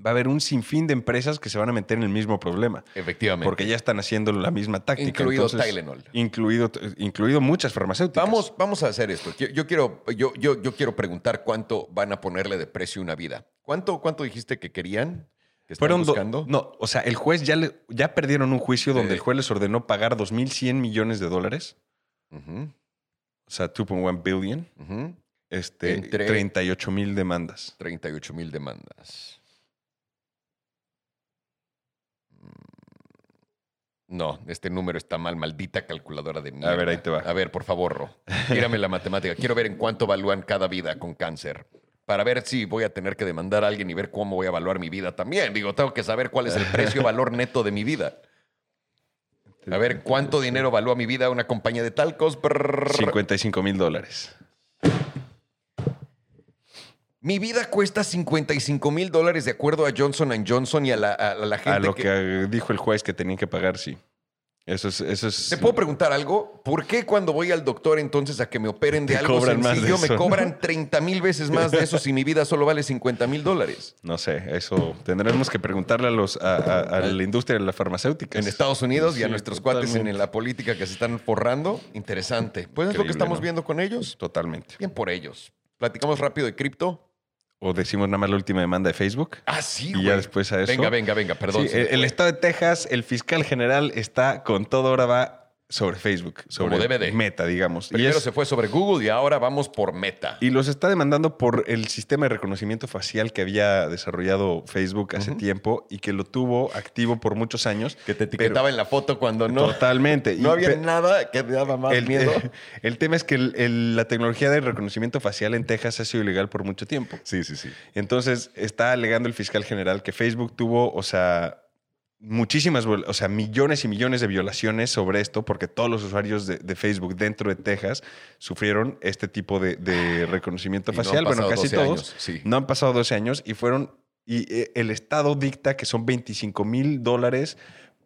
[SPEAKER 2] va a haber un sinfín de empresas que se van a meter en el mismo problema.
[SPEAKER 1] Efectivamente.
[SPEAKER 2] Porque ya están haciendo la misma táctica.
[SPEAKER 1] Incluido
[SPEAKER 2] Entonces,
[SPEAKER 1] Tylenol.
[SPEAKER 2] Incluido, incluido muchas farmacéuticas.
[SPEAKER 1] Vamos, vamos a hacer esto. Yo, yo quiero, yo, yo, yo quiero preguntar cuánto van a ponerle de precio una vida. ¿Cuánto, cuánto dijiste que querían? Que están
[SPEAKER 2] Fueron do-
[SPEAKER 1] buscando?
[SPEAKER 2] no, o sea, el juez ya, le- ya perdieron un juicio donde el juez les ordenó pagar 2.100 millones de dólares, o sea, 2.1 billion,
[SPEAKER 1] ujú.
[SPEAKER 2] este,
[SPEAKER 1] Entre-
[SPEAKER 2] 38 mil demandas.
[SPEAKER 1] 38 mil demandas. No, este número está mal, maldita calculadora de mierda.
[SPEAKER 2] ver, ahí te va.
[SPEAKER 1] A ver, por favor, Ro. Tírame la matemática. Quiero ver en cuánto evalúan cada vida con cáncer. Para ver si voy a tener que demandar a alguien y ver cómo voy a evaluar mi vida también. Digo, tengo que saber cuál es el precio valor neto de mi vida. A ver, ¿cuánto dinero evalúa mi vida una compañía de talcos? Brrr.
[SPEAKER 2] 55 mil dólares.
[SPEAKER 1] Mi vida cuesta 55 mil dólares de acuerdo a Johnson Johnson y a la, a la gente
[SPEAKER 2] A lo
[SPEAKER 1] que...
[SPEAKER 2] que... dijo el juez que tenían que pagar, sí. Eso es... Eso es
[SPEAKER 1] ¿Te puedo preguntar algo? ¿Por qué cuando voy al doctor entonces a que me operen de
[SPEAKER 2] Te
[SPEAKER 1] algo
[SPEAKER 2] más de
[SPEAKER 1] sencillo me cobran 30 mil veces más de eso si mi vida solo vale 50 mil dólares?
[SPEAKER 2] No sé, eso tendremos que preguntarle a, los, a, a- a la industria de la farmacéutica.
[SPEAKER 1] En Estados Unidos y a nuestros cuates en
[SPEAKER 2] totalmente.
[SPEAKER 1] la política que se están forrando. Interesante. Pues es lo que estamos
[SPEAKER 2] ¿no?
[SPEAKER 1] viendo con ellos.
[SPEAKER 2] Totalmente.
[SPEAKER 1] Bien por ellos. Platicamos rápido de cripto.
[SPEAKER 2] O decimos nada más la última demanda de Facebook.
[SPEAKER 1] Ah, sí,
[SPEAKER 2] Y
[SPEAKER 1] güey.
[SPEAKER 2] ya después a eso.
[SPEAKER 1] Venga, venga, venga, perdón.
[SPEAKER 2] Sí, el, el estado de Texas, el fiscal general está con todo, ahora va sobre Facebook, sobre. Meta, digamos. Y,
[SPEAKER 1] Primero
[SPEAKER 2] es-
[SPEAKER 1] se fue sobre Google y ahora vamos por Meta.
[SPEAKER 2] y los está demandando por el sistema de reconocimiento facial que había desarrollado Facebook hace tiempo y que lo tuvo activo por muchos años.
[SPEAKER 1] que te
[SPEAKER 2] pero-
[SPEAKER 1] etiquetaba en la foto cuando no,
[SPEAKER 2] Totalmente.
[SPEAKER 1] No había nada que te daba más
[SPEAKER 2] el,
[SPEAKER 1] miedo.
[SPEAKER 2] el tema es que el- el- la tecnología de reconocimiento facial en Texas ha sido ilegal por mucho tiempo.
[SPEAKER 1] Sí, sí, sí.
[SPEAKER 2] Entonces, está alegando el fiscal general que Facebook tuvo, o sea, muchísimas, o sea, millones y millones de violaciones sobre esto, porque todos los usuarios de, de Facebook dentro de Texas sufrieron este tipo de, de reconocimiento
[SPEAKER 1] no
[SPEAKER 2] facial. bueno, casi
[SPEAKER 1] 12
[SPEAKER 2] todos.
[SPEAKER 1] años, sí.
[SPEAKER 2] No han pasado 12 años y fueron, y eh, el Estado dicta que son 25 mil dólares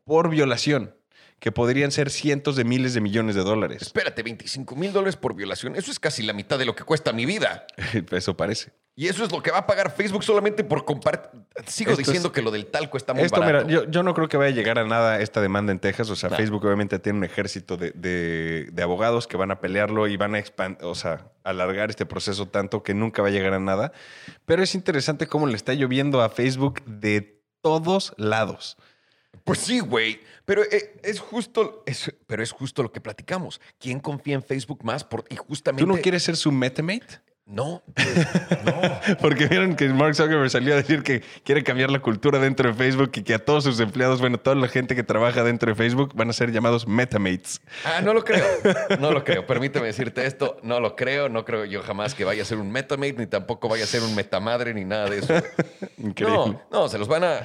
[SPEAKER 2] por violación, que podrían ser cientos de miles de millones de dólares.
[SPEAKER 1] Espérate, 25 mil dólares por violación. Eso es casi la mitad de lo que cuesta mi vida.
[SPEAKER 2] Eso parece.
[SPEAKER 1] Y eso es lo que va a pagar Facebook solamente por compartir. Sigo
[SPEAKER 2] Esto es-
[SPEAKER 1] diciendo que lo del talco está muy
[SPEAKER 2] Esto,
[SPEAKER 1] barato.
[SPEAKER 2] mira, yo, yo no creo que vaya a llegar a nada esta demanda en Texas. O sea,
[SPEAKER 1] No.
[SPEAKER 2] Facebook obviamente tiene un ejército de, de- de abogados que van a pelearlo y van a expan- o sea, alargar este proceso tanto que nunca va a llegar a nada. Pero es interesante cómo le está lloviendo a Facebook de todos lados.
[SPEAKER 1] Pues sí, güey. Pero eh, es justo, es- pero es justo lo que platicamos. ¿Quién confía en Facebook más? Por, y justamente.
[SPEAKER 2] ¿Tú no quieres ser su metamate?
[SPEAKER 1] No.
[SPEAKER 2] Porque vieron que Mark Zuckerberg salió a decir que quiere cambiar la cultura dentro de Facebook y que a todos sus empleados, bueno, toda la gente que trabaja dentro de Facebook van a ser llamados metamates.
[SPEAKER 1] Ah, no lo creo. No lo creo. Permíteme decirte esto. No lo creo. No creo yo jamás que vaya a ser un metamate, ni tampoco vaya a ser un metamadre, ni nada de eso.
[SPEAKER 2] Increíble.
[SPEAKER 1] No, no, se los van a.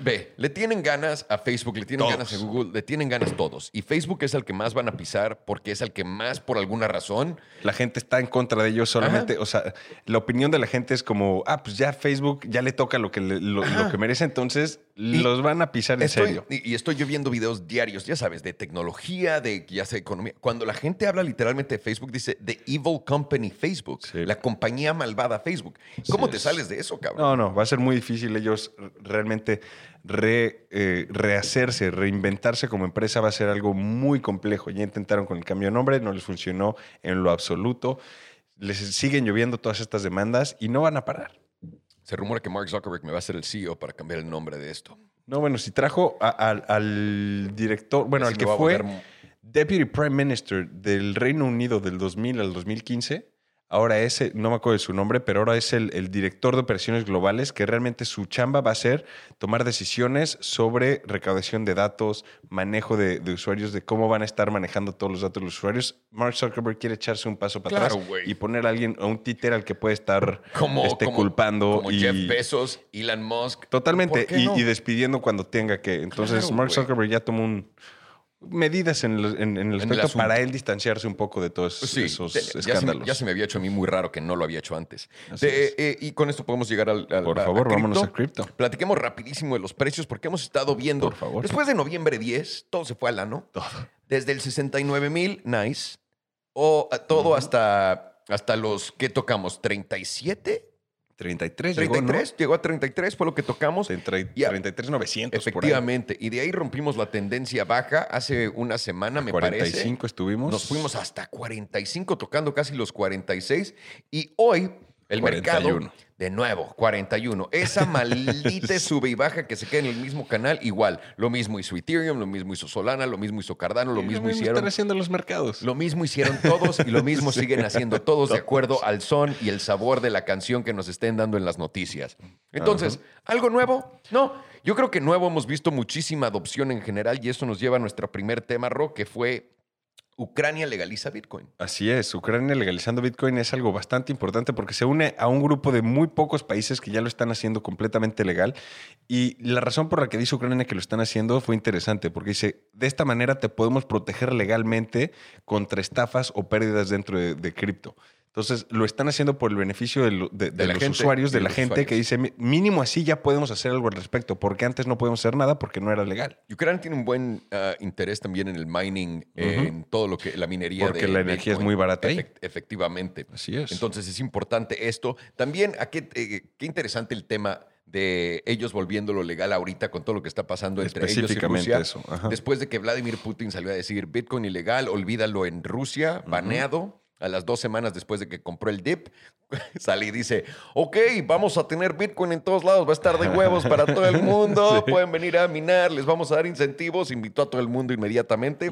[SPEAKER 1] Ve, le tienen ganas a Facebook, le tienen
[SPEAKER 2] Todos.
[SPEAKER 1] ganas a Google, le tienen ganas todos. Y Facebook es el que más van a pisar porque es el que más, por alguna razón.
[SPEAKER 2] La gente está en contra de ellos solamente, o sea, la opinión de la gente es como, ah, pues ya Facebook ya le toca lo que, le- lo, lo que merece, entonces los van a pisar en
[SPEAKER 1] Estoy,
[SPEAKER 2] serio.
[SPEAKER 1] y, y estoy yo viendo videos diarios, ya sabes, de tecnología, de ya sea economía. Cuando la gente habla literalmente de Facebook, dice The Evil Company Facebook,
[SPEAKER 2] Sí.
[SPEAKER 1] la compañía malvada Facebook. ¿Cómo
[SPEAKER 2] Sí
[SPEAKER 1] te
[SPEAKER 2] es.
[SPEAKER 1] sales de eso, cabrón?
[SPEAKER 2] No, no, va a ser muy difícil ellos realmente re- eh, rehacerse, reinventarse como empresa va a ser algo muy complejo. Ya intentaron con el cambio de nombre, no les funcionó en lo absoluto. Les siguen lloviendo todas estas demandas y no van a parar.
[SPEAKER 1] Se rumora que Mark Zuckerberg me va a ser el CEO para cambiar el nombre de esto.
[SPEAKER 2] No, bueno, si trajo a- al- al director, bueno, al que fue
[SPEAKER 1] volver-
[SPEAKER 2] Deputy Prime Minister del Reino Unido del 2000 al 2015, ahora es, no me acuerdo de su nombre, pero ahora es el, el director de operaciones globales, que realmente su chamba va a ser tomar decisiones sobre recaudación de datos, manejo de, de usuarios, de cómo van a estar manejando todos los datos de los usuarios. Mark Zuckerberg quiere echarse un paso para
[SPEAKER 1] Claro,
[SPEAKER 2] atrás y poner a alguien, a un títer al que puede estar
[SPEAKER 1] Como,
[SPEAKER 2] este,
[SPEAKER 1] como-
[SPEAKER 2] culpando.
[SPEAKER 1] Como
[SPEAKER 2] y,
[SPEAKER 1] Jeff Bezos, Elon Musk.
[SPEAKER 2] Totalmente.
[SPEAKER 1] ¿Por qué
[SPEAKER 2] Y,
[SPEAKER 1] no?
[SPEAKER 2] y despidiendo cuando tenga que. Entonces,
[SPEAKER 1] Claro,
[SPEAKER 2] Mark. Zuckerberg ya tomó un, medidas en, el- en- en el
[SPEAKER 1] el
[SPEAKER 2] aspecto
[SPEAKER 1] asunto.
[SPEAKER 2] para él distanciarse un poco de todos
[SPEAKER 1] sí,
[SPEAKER 2] esos
[SPEAKER 1] te- ya se, me,
[SPEAKER 2] escándalos.
[SPEAKER 1] ya se me había hecho a mí muy raro que no lo había hecho antes.
[SPEAKER 2] Es.
[SPEAKER 1] eh, y con esto podemos llegar al. al-
[SPEAKER 2] Por
[SPEAKER 1] a-
[SPEAKER 2] favor,
[SPEAKER 1] a
[SPEAKER 2] vámonos a cripto.
[SPEAKER 1] Platiquemos rapidísimo de los precios porque hemos estado viendo.
[SPEAKER 2] Por favor.
[SPEAKER 1] Después de noviembre 10, todo se fue al ano.
[SPEAKER 2] Todo.
[SPEAKER 1] Desde el 69 mil, nice. O todo hasta, hasta los que tocamos, 37,
[SPEAKER 2] 33 llegó,
[SPEAKER 1] 33, llegó, a 33, fue lo que tocamos.
[SPEAKER 2] ¿no? 30
[SPEAKER 1] Ya.
[SPEAKER 2] 33, 900 por ahí.
[SPEAKER 1] Efectivamente. Y de ahí rompimos la tendencia baja hace una semana, me
[SPEAKER 2] 45
[SPEAKER 1] parece.
[SPEAKER 2] estuvimos.
[SPEAKER 1] Nos fuimos hasta 45, tocando casi los 46. Y hoy el
[SPEAKER 2] 41.
[SPEAKER 1] mercado, de nuevo, 41. Esa maldita sube y baja que se queda en el mismo canal, igual. Lo mismo hizo Ethereum, lo mismo hizo Solana, lo mismo hizo Cardano, lo mismo
[SPEAKER 2] están
[SPEAKER 1] hicieron.
[SPEAKER 2] haciendo los mercados.
[SPEAKER 1] Lo mismo hicieron todos y lo mismo
[SPEAKER 2] Sí.
[SPEAKER 1] siguen haciendo todos de acuerdo al son y el sabor de la canción que nos estén dando en las noticias. Entonces, ¿algo nuevo? No. Yo creo que nuevo hemos visto muchísima adopción en general y eso nos lleva a nuestro primer tema, Ro, que fue Ucrania legaliza Bitcoin.
[SPEAKER 2] Así es, Ucrania legalizando Bitcoin es algo bastante importante porque se une a un grupo de muy pocos países que ya lo están haciendo completamente legal. Y la razón por la que dice Ucrania que lo están haciendo fue interesante porque dice, de esta manera te podemos proteger legalmente contra estafas o pérdidas dentro de, de cripto. Entonces lo están haciendo por el beneficio de, de- de
[SPEAKER 1] la
[SPEAKER 2] los
[SPEAKER 1] gente,
[SPEAKER 2] usuarios, de
[SPEAKER 1] de
[SPEAKER 2] la gente que dice, "Mi- mínimo así ya podemos hacer algo al respecto, porque antes no podemos hacer nada porque no era legal.
[SPEAKER 1] Ucrania tiene un buen ah, interés también en el mining, eh,
[SPEAKER 2] Ujú.
[SPEAKER 1] en todo lo que la minería
[SPEAKER 2] Porque
[SPEAKER 1] de
[SPEAKER 2] la energía es muy barata ahí.
[SPEAKER 1] Efect- efectivamente.
[SPEAKER 2] Así es.
[SPEAKER 1] Entonces es importante esto. También, ¿a qué, eh, qué interesante el tema de ellos volviéndolo legal ahorita con todo lo que está pasando entre ellos y Rusia.
[SPEAKER 2] eso.
[SPEAKER 1] Después de que Vladimir Putin salió a decir Bitcoin ilegal, olvídalo en Rusia, baneado. A las dos semanas después de que compró el dip, sale y dice, ok, vamos a tener Bitcoin en todos lados, va a estar de huevos para todo el mundo,
[SPEAKER 2] Sí.
[SPEAKER 1] pueden venir a minar, les vamos a dar incentivos, invitó a todo el mundo inmediatamente.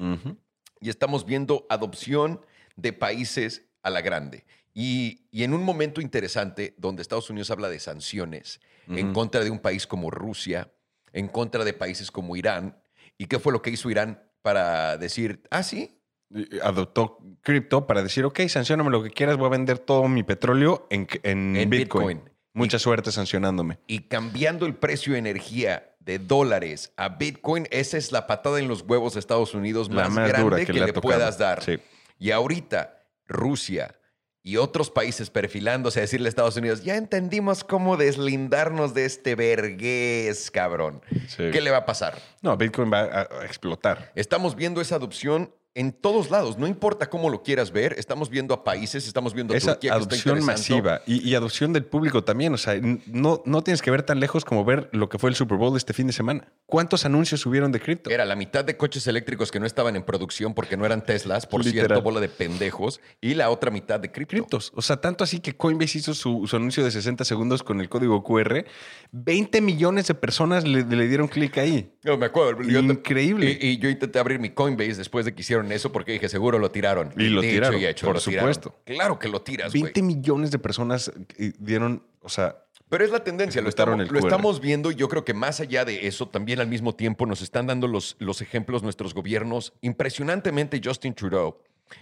[SPEAKER 1] Y estamos viendo adopción de países a la grande. Y, y en un momento interesante donde Estados Unidos habla de sanciones en contra de un país como Rusia, en contra de países como Irán. ¿Y qué fue lo que hizo Irán para decir, ah, sí?
[SPEAKER 2] Y Adoptó cripto para decir, ok, sancioname lo que quieras, voy a vender todo mi petróleo en, en
[SPEAKER 1] En
[SPEAKER 2] Bitcoin.
[SPEAKER 1] Bitcoin.
[SPEAKER 2] Mucha suerte sancionándome.
[SPEAKER 1] Y cambiando el precio de energía de dólares a Bitcoin, esa es la patada en los huevos de Estados Unidos más,
[SPEAKER 2] más
[SPEAKER 1] grande que,
[SPEAKER 2] que le
[SPEAKER 1] puedas dar.
[SPEAKER 2] Sí.
[SPEAKER 1] Y ahorita Rusia y otros países perfilándose a decirle a Estados Unidos, ya entendimos cómo deslindarnos de este vergués, cabrón.
[SPEAKER 2] Sí.
[SPEAKER 1] ¿Qué le va a pasar?
[SPEAKER 2] No, Bitcoin va a, a explotar.
[SPEAKER 1] Estamos viendo esa adopción en todos lados, no importa cómo lo quieras ver, estamos viendo a países, estamos viendo a
[SPEAKER 2] Esa
[SPEAKER 1] Turquía que está
[SPEAKER 2] adopción masiva y, y adopción del público también. O sea, no, no tienes que ver tan lejos como ver lo que fue el Super Bowl este fin de semana. ¿Cuántos anuncios subieron de cripto?
[SPEAKER 1] Era la mitad de coches eléctricos que no estaban en producción porque no eran Teslas, por
[SPEAKER 2] Literal.
[SPEAKER 1] cierto, bola de pendejos, y la otra mitad de cripto.
[SPEAKER 2] criptos. O sea, tanto así que Coinbase hizo su, su anuncio de 60 segundos con el código QR. 20 millones de personas le, le dieron clic ahí.
[SPEAKER 1] No, me acuerdo. yo
[SPEAKER 2] Increíble.
[SPEAKER 1] Y, y yo intenté abrir mi Coinbase después de que hicieron eso porque dije, seguro lo tiraron.
[SPEAKER 2] Y lo
[SPEAKER 1] Dicho
[SPEAKER 2] tiraron,
[SPEAKER 1] y hecho,
[SPEAKER 2] por
[SPEAKER 1] lo tiraron.
[SPEAKER 2] supuesto.
[SPEAKER 1] Claro que lo tiras, güey.
[SPEAKER 2] 20 millones de personas eh, dieron, o sea,
[SPEAKER 1] Pero es la tendencia, lo estamos, lo viendo y yo creo que más allá de eso, también al mismo tiempo nos están dando los, los ejemplos nuestros gobiernos. Impresionantemente, Justin Trudeau,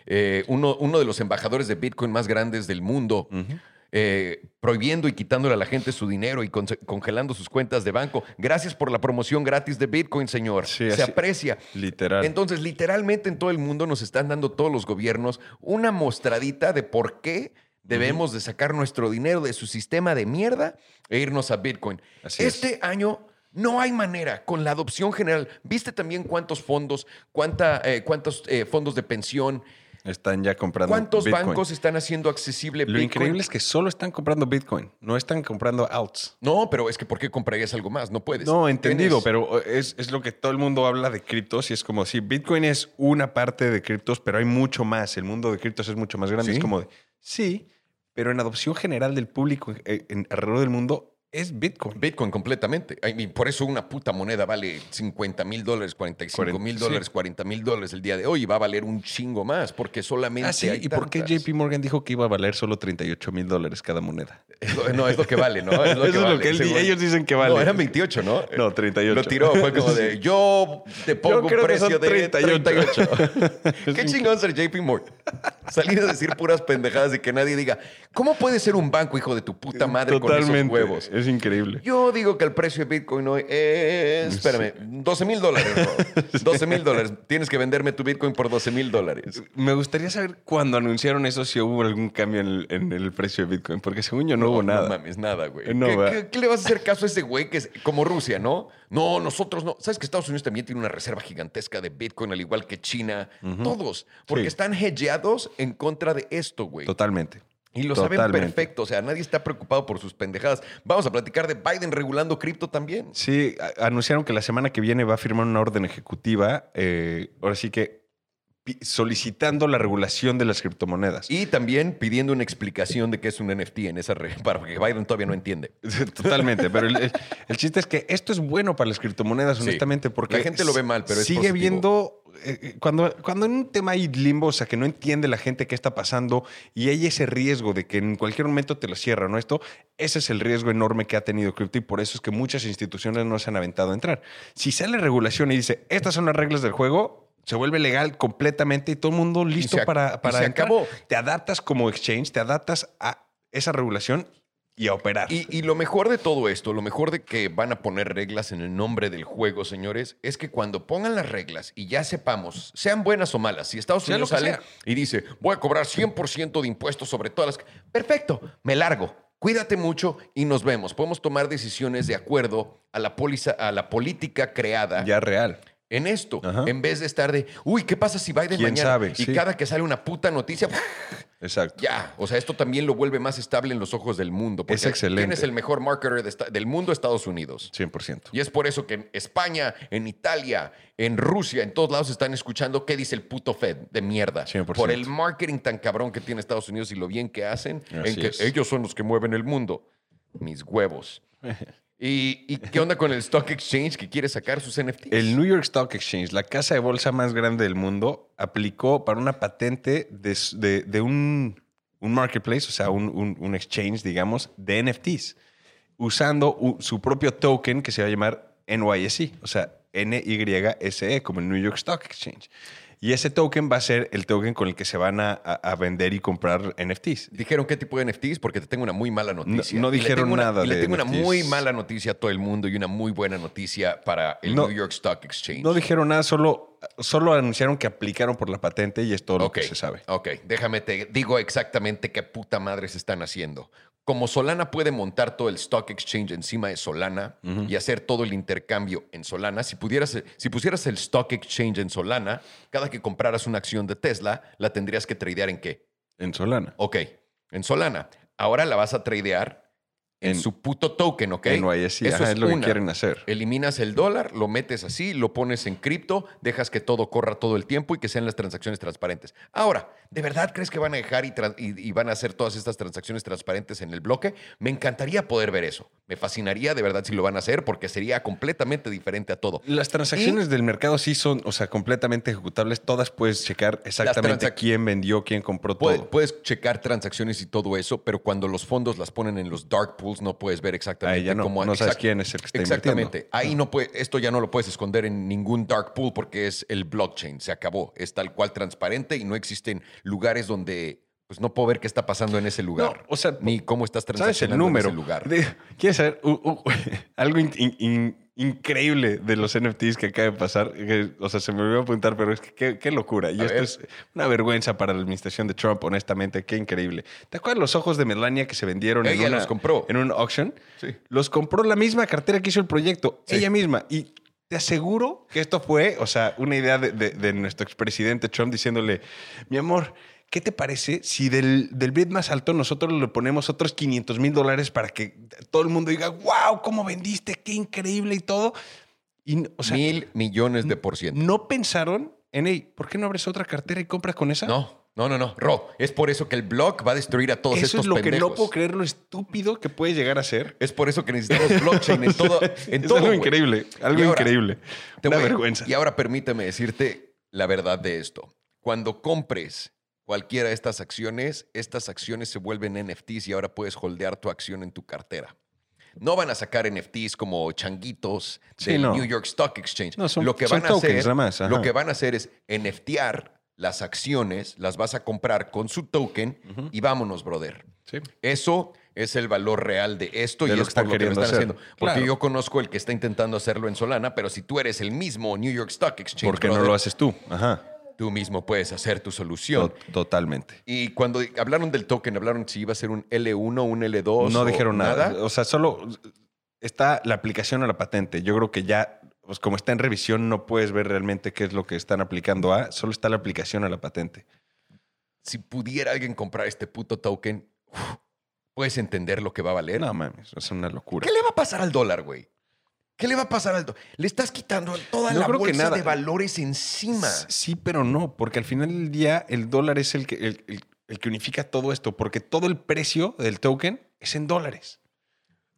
[SPEAKER 1] eh, uno, uno de los embajadores de Bitcoin más grandes del mundo, eh, prohibiendo y quitándole a la gente su dinero y congelando sus cuentas de banco. Gracias por la promoción gratis de Bitcoin, señor.
[SPEAKER 2] Sí,
[SPEAKER 1] Se
[SPEAKER 2] así-
[SPEAKER 1] aprecia.
[SPEAKER 2] literal.
[SPEAKER 1] Entonces, literalmente en todo el mundo nos están dando todos los gobiernos una mostradita de por qué debemos de sacar nuestro dinero de su sistema de mierda e irnos a Bitcoin.
[SPEAKER 2] Así es.
[SPEAKER 1] este año no hay manera con la adopción general. ¿Viste también cuántos fondos, cuánta, eh, cuántos eh, fondos de pensión,
[SPEAKER 2] están ya comprando
[SPEAKER 1] cuántos
[SPEAKER 2] Bitcoin.
[SPEAKER 1] bancos están haciendo accesible
[SPEAKER 2] Lo
[SPEAKER 1] Bitcoin?
[SPEAKER 2] increíble es que solo están comprando Bitcoin, no están comprando alts.
[SPEAKER 1] No, pero es que ¿por qué comprarías algo más? No puedes.
[SPEAKER 2] No, entendido,
[SPEAKER 1] Tienes-
[SPEAKER 2] pero es, es lo que todo el mundo habla de criptos y es como si Bitcoin es una parte de criptos, pero hay mucho más. El mundo de criptos es mucho más grande.
[SPEAKER 1] ¿Sí?
[SPEAKER 2] Es como de, sí, pero en adopción general del público eh, en- alrededor del mundo es Bitcoin.
[SPEAKER 1] Bitcoin completamente. I mean, por eso una puta moneda vale 50 mil dólares, 45 mil
[SPEAKER 2] sí.
[SPEAKER 1] dólares, 40 mil dólares el día de hoy y va a valer un chingo más porque solamente
[SPEAKER 2] Ah, sí,
[SPEAKER 1] hay
[SPEAKER 2] ¿y por qué
[SPEAKER 1] tantas.
[SPEAKER 2] JP Morgan dijo que iba a valer solo 38 mil dólares cada moneda?
[SPEAKER 1] No, es lo que vale, ¿no? Es lo
[SPEAKER 2] Eso
[SPEAKER 1] que
[SPEAKER 2] es lo
[SPEAKER 1] vale,
[SPEAKER 2] que él ellos dicen que vale.
[SPEAKER 1] No, eran 28, ¿no?
[SPEAKER 2] No, 38.
[SPEAKER 1] Lo tiró, fue como de, yo te pongo un precio de
[SPEAKER 2] 38.
[SPEAKER 1] 38. Qué chingón ser JP Morgan. Salir a decir puras pendejadas y que nadie diga, ¿cómo puede ser un banco, hijo de tu puta madre, con esos huevos?
[SPEAKER 2] Es increíble.
[SPEAKER 1] Yo digo que el precio de Bitcoin hoy es, espérame, 12 mil dólares. bro. 12 mil dólares. Tienes que venderme tu Bitcoin por 12 mil dólares.
[SPEAKER 2] Me gustaría saber cuando anunciaron eso si hubo algún cambio en el, en el precio de Bitcoin, porque según yo no, hubo nada.
[SPEAKER 1] No mames, nada, güey.
[SPEAKER 2] No,
[SPEAKER 1] ¿Qué,
[SPEAKER 2] va.
[SPEAKER 1] qué- qué le vas a hacer caso a ese güey que es como Rusia, no? No, nosotros no. ¿Sabes que Estados Unidos también tiene una reserva gigantesca de Bitcoin, al igual que China? Todos. Porque
[SPEAKER 2] Sí.
[SPEAKER 1] están hedgeados en contra de esto, güey.
[SPEAKER 2] Totalmente.
[SPEAKER 1] Y lo saben perfecto. O sea, nadie está preocupado por sus pendejadas. Vamos a platicar de Biden regulando cripto también.
[SPEAKER 2] Sí, anunciaron que la semana que viene va a firmar una orden ejecutiva, eh, ahora sí que solicitando la regulación de las criptomonedas.
[SPEAKER 1] Y también pidiendo una explicación de qué es un NFT en esa re- para que Biden todavía no entiende.
[SPEAKER 2] Totalmente, pero el, el- el chiste es que esto es bueno para las criptomonedas,
[SPEAKER 1] Sí.
[SPEAKER 2] honestamente, porque
[SPEAKER 1] La gente lo ve mal, pero es
[SPEAKER 2] sigue
[SPEAKER 1] positivo.
[SPEAKER 2] viendo eh, eh, cuando cuando en un tema hay limbo, o sea, que no entiende la gente qué está pasando y hay ese riesgo de que en cualquier momento te lo cierran, ¿no? Esto, ese es el riesgo enorme que ha tenido cripto y por eso es que muchas instituciones no se han aventado a entrar. Si sale regulación y dice, estas son las reglas del juego, se vuelve legal completamente y todo el mundo listo
[SPEAKER 1] se
[SPEAKER 2] para,
[SPEAKER 1] y
[SPEAKER 2] para
[SPEAKER 1] se
[SPEAKER 2] entrar.
[SPEAKER 1] acabó.
[SPEAKER 2] Te adaptas como exchange, te adaptas a esa regulación y a operar.
[SPEAKER 1] Y, y lo mejor de todo esto, lo mejor de que van a poner reglas en el nombre del juego, señores, es que cuando pongan las reglas y ya sepamos, sean buenas o malas, si Estados
[SPEAKER 2] Sea
[SPEAKER 1] Unidos sale
[SPEAKER 2] sea.
[SPEAKER 1] y dice, voy a cobrar 100% de impuestos sobre todas las... Perfecto, me largo. Cuídate mucho y nos vemos. Podemos tomar decisiones de acuerdo a la, póliza, a la política creada
[SPEAKER 2] ya real.
[SPEAKER 1] En esto,
[SPEAKER 2] Ajá.
[SPEAKER 1] en vez de estar de, uy, ¿qué pasa si Biden
[SPEAKER 2] ¿Quién
[SPEAKER 1] mañana?
[SPEAKER 2] sabe?
[SPEAKER 1] Y
[SPEAKER 2] Sí.
[SPEAKER 1] cada que sale una puta noticia,
[SPEAKER 2] Exacto.
[SPEAKER 1] ya, o sea, esto también lo vuelve más estable en los ojos del mundo. Porque
[SPEAKER 2] Es excelente.
[SPEAKER 1] ¿Quién es el mejor marketer de del mundo? Estados Unidos.
[SPEAKER 2] 100%.
[SPEAKER 1] Y es por eso que en España, en Italia, en Rusia, en todos lados están escuchando qué dice el puto Fed de mierda.
[SPEAKER 2] 100%.
[SPEAKER 1] Por el marketing tan cabrón que tiene Estados Unidos y lo bien que hacen,
[SPEAKER 2] Así
[SPEAKER 1] en que
[SPEAKER 2] es.
[SPEAKER 1] ellos son los que mueven el mundo. Mis huevos. ¿Y, y qué onda con el Stock Exchange que quiere sacar sus NFTs?
[SPEAKER 2] El New York Stock Exchange, la casa de bolsa más grande del mundo, aplicó para una patente de, de- de un, un marketplace, o sea, un, un- un exchange, digamos, de NFTs, usando su propio token que se va a llamar NYSE, o sea, NYSE, como el New York Stock Exchange. Y ese token va a ser el token con el que se van a, vender y comprar NFTs.
[SPEAKER 1] ¿Dijeron qué tipo de NFTs? Porque te tengo una muy mala noticia.
[SPEAKER 2] no
[SPEAKER 1] le
[SPEAKER 2] dijeron
[SPEAKER 1] una-
[SPEAKER 2] nada
[SPEAKER 1] y le
[SPEAKER 2] de
[SPEAKER 1] tengo una muy mala noticia a todo el mundo y una muy buena noticia para el
[SPEAKER 2] No.
[SPEAKER 1] New York Stock Exchange.
[SPEAKER 2] No dijeron nada, solo, solo anunciaron que aplicaron por la patente y es todo lo que se sabe.
[SPEAKER 1] Ok, déjame te digo exactamente qué puta madre se están haciendo. Como Solana puede montar todo el stock exchange encima de Solana y hacer todo el intercambio en Solana, si, pudieras, si pusieras el stock exchange en Solana, cada que compraras una acción de Tesla, la tendrías que tradear en qué?
[SPEAKER 2] En Solana.
[SPEAKER 1] Ok, en Solana. Ahora la vas a tradear en,
[SPEAKER 2] En
[SPEAKER 1] su puto token, ¿ok?
[SPEAKER 2] NYSE,
[SPEAKER 1] Eso
[SPEAKER 2] ajá, es lo que quieren hacer.
[SPEAKER 1] Eliminas el dólar, lo metes así, lo pones en cripto, dejas que todo corra todo el tiempo y que sean las transacciones transparentes. Ahora, ¿de verdad crees que van a dejar y, tra- y- y van a hacer todas estas transacciones transparentes en el bloque? Me encantaría poder ver eso. Me fascinaría de verdad si lo van a hacer porque sería completamente diferente a todo.
[SPEAKER 2] Las transacciones del mercado sí son, o sea, completamente ejecutables. Todas puedes checar exactamente quién vendió, quién compró todo.
[SPEAKER 1] Puedes checar transacciones y todo eso, pero cuando los fondos las ponen en los dark pools no puedes ver exactamente
[SPEAKER 2] Ahí ya no-
[SPEAKER 1] cómo
[SPEAKER 2] no sabes
[SPEAKER 1] exact-
[SPEAKER 2] quién es el que está
[SPEAKER 1] Exactamente. Ahí no puede, esto ya no lo puedes esconder en ningún dark pool porque es el blockchain. Se acabó. Es tal cual transparente y no existen lugares donde pues no puedo ver qué está pasando en ese lugar.
[SPEAKER 2] No, o sea,
[SPEAKER 1] ni cómo estás
[SPEAKER 2] ¿Sabes
[SPEAKER 1] transaccionando
[SPEAKER 2] el número?
[SPEAKER 1] en ese lugar.
[SPEAKER 2] De- ¿Quieres saber Uh, uh, algo in- in- in- increíble de los NFTs que acaba de pasar? Que, o sea, se me olvidó apuntar, pero es que qué, qué locura. Y
[SPEAKER 1] A
[SPEAKER 2] esto
[SPEAKER 1] ver.
[SPEAKER 2] es una vergüenza para la administración de Trump, honestamente. Qué increíble. ¿Te acuerdas los ojos de Melania que se vendieron en
[SPEAKER 1] Ella
[SPEAKER 2] una,
[SPEAKER 1] los compró.
[SPEAKER 2] en un auction?
[SPEAKER 1] Sí.
[SPEAKER 2] Los compró la misma cartera que hizo el proyecto,
[SPEAKER 1] Sí.
[SPEAKER 2] ella misma. Y te aseguro que esto fue, o sea, una idea de, de- de nuestro expresidente Trump diciéndole, mi amor, ¿qué te parece si del, del bid más alto nosotros le ponemos otros 500 mil dólares para que todo el mundo diga, wow, cómo vendiste, qué increíble y todo? Y, o sea,
[SPEAKER 1] Mil millones de por ciento.
[SPEAKER 2] no pensaron en, hey, ¿por qué no abres otra cartera y compras con esa?
[SPEAKER 1] No, no, no, no. Ro, es por eso que el block va a destruir a todos
[SPEAKER 2] Eso
[SPEAKER 1] estos
[SPEAKER 2] es lo que
[SPEAKER 1] pendejos.
[SPEAKER 2] no puedo creer lo estúpido que puede llegar a ser.
[SPEAKER 1] Es por eso que necesitamos blockchain en todo. En
[SPEAKER 2] es
[SPEAKER 1] todo,
[SPEAKER 2] algo increíble, algo
[SPEAKER 1] ahora,
[SPEAKER 2] increíble.
[SPEAKER 1] Te
[SPEAKER 2] Una vergüenza.
[SPEAKER 1] Y ahora permíteme decirte la verdad de esto. Cuando compres cualquiera de estas acciones, estas acciones se vuelven NFTs y ahora puedes holdear tu acción en tu cartera. No van a sacar NFTs como changuitos
[SPEAKER 2] Sí,
[SPEAKER 1] del
[SPEAKER 2] no.
[SPEAKER 1] New York Stock Exchange.
[SPEAKER 2] No, son-
[SPEAKER 1] lo que
[SPEAKER 2] son
[SPEAKER 1] van a
[SPEAKER 2] tokens
[SPEAKER 1] hacer,
[SPEAKER 2] más,
[SPEAKER 1] lo que van a hacer es NFTear las acciones, las vas a comprar con su token y vámonos, brother.
[SPEAKER 2] Sí.
[SPEAKER 1] Eso es el valor real de esto
[SPEAKER 2] De
[SPEAKER 1] y es por lo que lo están
[SPEAKER 2] hacer.
[SPEAKER 1] haciendo. Porque
[SPEAKER 2] Claro.
[SPEAKER 1] yo conozco el que está intentando hacerlo en Solana, pero si tú eres el mismo New York Stock Exchange,
[SPEAKER 2] ¿Por qué no lo haces tú? Ajá.
[SPEAKER 1] Tú mismo puedes hacer tu solución.
[SPEAKER 2] To- Totalmente.
[SPEAKER 1] Y cuando hablaron del token, hablaron si iba a ser un L1, un L2.
[SPEAKER 2] No
[SPEAKER 1] o
[SPEAKER 2] dijeron nada. O sea, solo está la aplicación a la patente. Yo creo que ya, pues como está en revisión, no puedes ver realmente qué es lo que están aplicando a. Solo está la aplicación a la patente.
[SPEAKER 1] Si pudiera alguien comprar este puto token, uf, puedes entender lo que va a valer.
[SPEAKER 2] No mames, es una locura.
[SPEAKER 1] ¿Qué le va a pasar al dólar, güey? ¿Qué le va a pasar al? Le estás quitando toda
[SPEAKER 2] No
[SPEAKER 1] la bolsa de valores encima.
[SPEAKER 2] Sí, pero no, porque al final del día el dólar es el que, el, el- el que unifica todo esto, porque todo el precio del token es en dólares.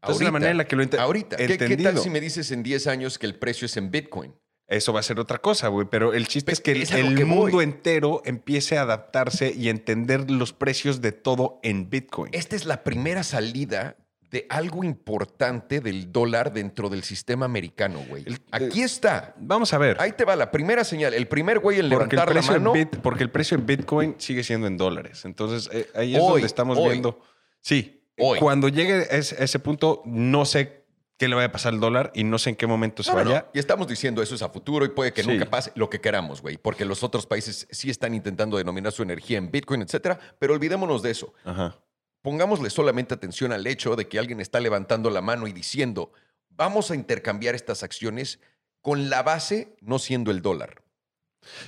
[SPEAKER 2] Entonces, la manera en la que lo ent-
[SPEAKER 1] Ahorita. ¿Qué, qué tal si me dices en 10 años que el precio es en Bitcoin?
[SPEAKER 2] Eso va a ser otra cosa, güey. Pero el chiste es que el,
[SPEAKER 1] es a lo
[SPEAKER 2] el
[SPEAKER 1] que
[SPEAKER 2] mundo
[SPEAKER 1] voy.
[SPEAKER 2] entero empiece a adaptarse y entender los precios de todo en Bitcoin.
[SPEAKER 1] Esta es la primera salida de algo importante del dólar dentro del sistema americano, güey.
[SPEAKER 2] El-
[SPEAKER 1] Aquí está.
[SPEAKER 2] Vamos a ver.
[SPEAKER 1] Ahí te va la primera señal. El primer güey en
[SPEAKER 2] porque, el
[SPEAKER 1] levantar la
[SPEAKER 2] en
[SPEAKER 1] mano.
[SPEAKER 2] Bit- porque el precio en Bitcoin sigue siendo en dólares. Entonces, eh, ahí es
[SPEAKER 1] Hoy,
[SPEAKER 2] donde estamos
[SPEAKER 1] hoy.
[SPEAKER 2] viendo. Sí.
[SPEAKER 1] Hoy.
[SPEAKER 2] Cuando llegue a ese, a ese punto, no sé qué le vaya a pasar al dólar y no sé en qué momento se
[SPEAKER 1] No, no, no.
[SPEAKER 2] vaya.
[SPEAKER 1] Y estamos diciendo eso es a futuro y puede que
[SPEAKER 2] Sí.
[SPEAKER 1] nunca pase lo que queramos, güey. Porque los otros países sí están intentando denominar su energía en Bitcoin, etcétera. Pero olvidémonos de eso.
[SPEAKER 2] Ajá.
[SPEAKER 1] Pongámosle solamente atención al hecho de que alguien está levantando la mano y diciendo, vamos a intercambiar estas acciones con la base no siendo el dólar.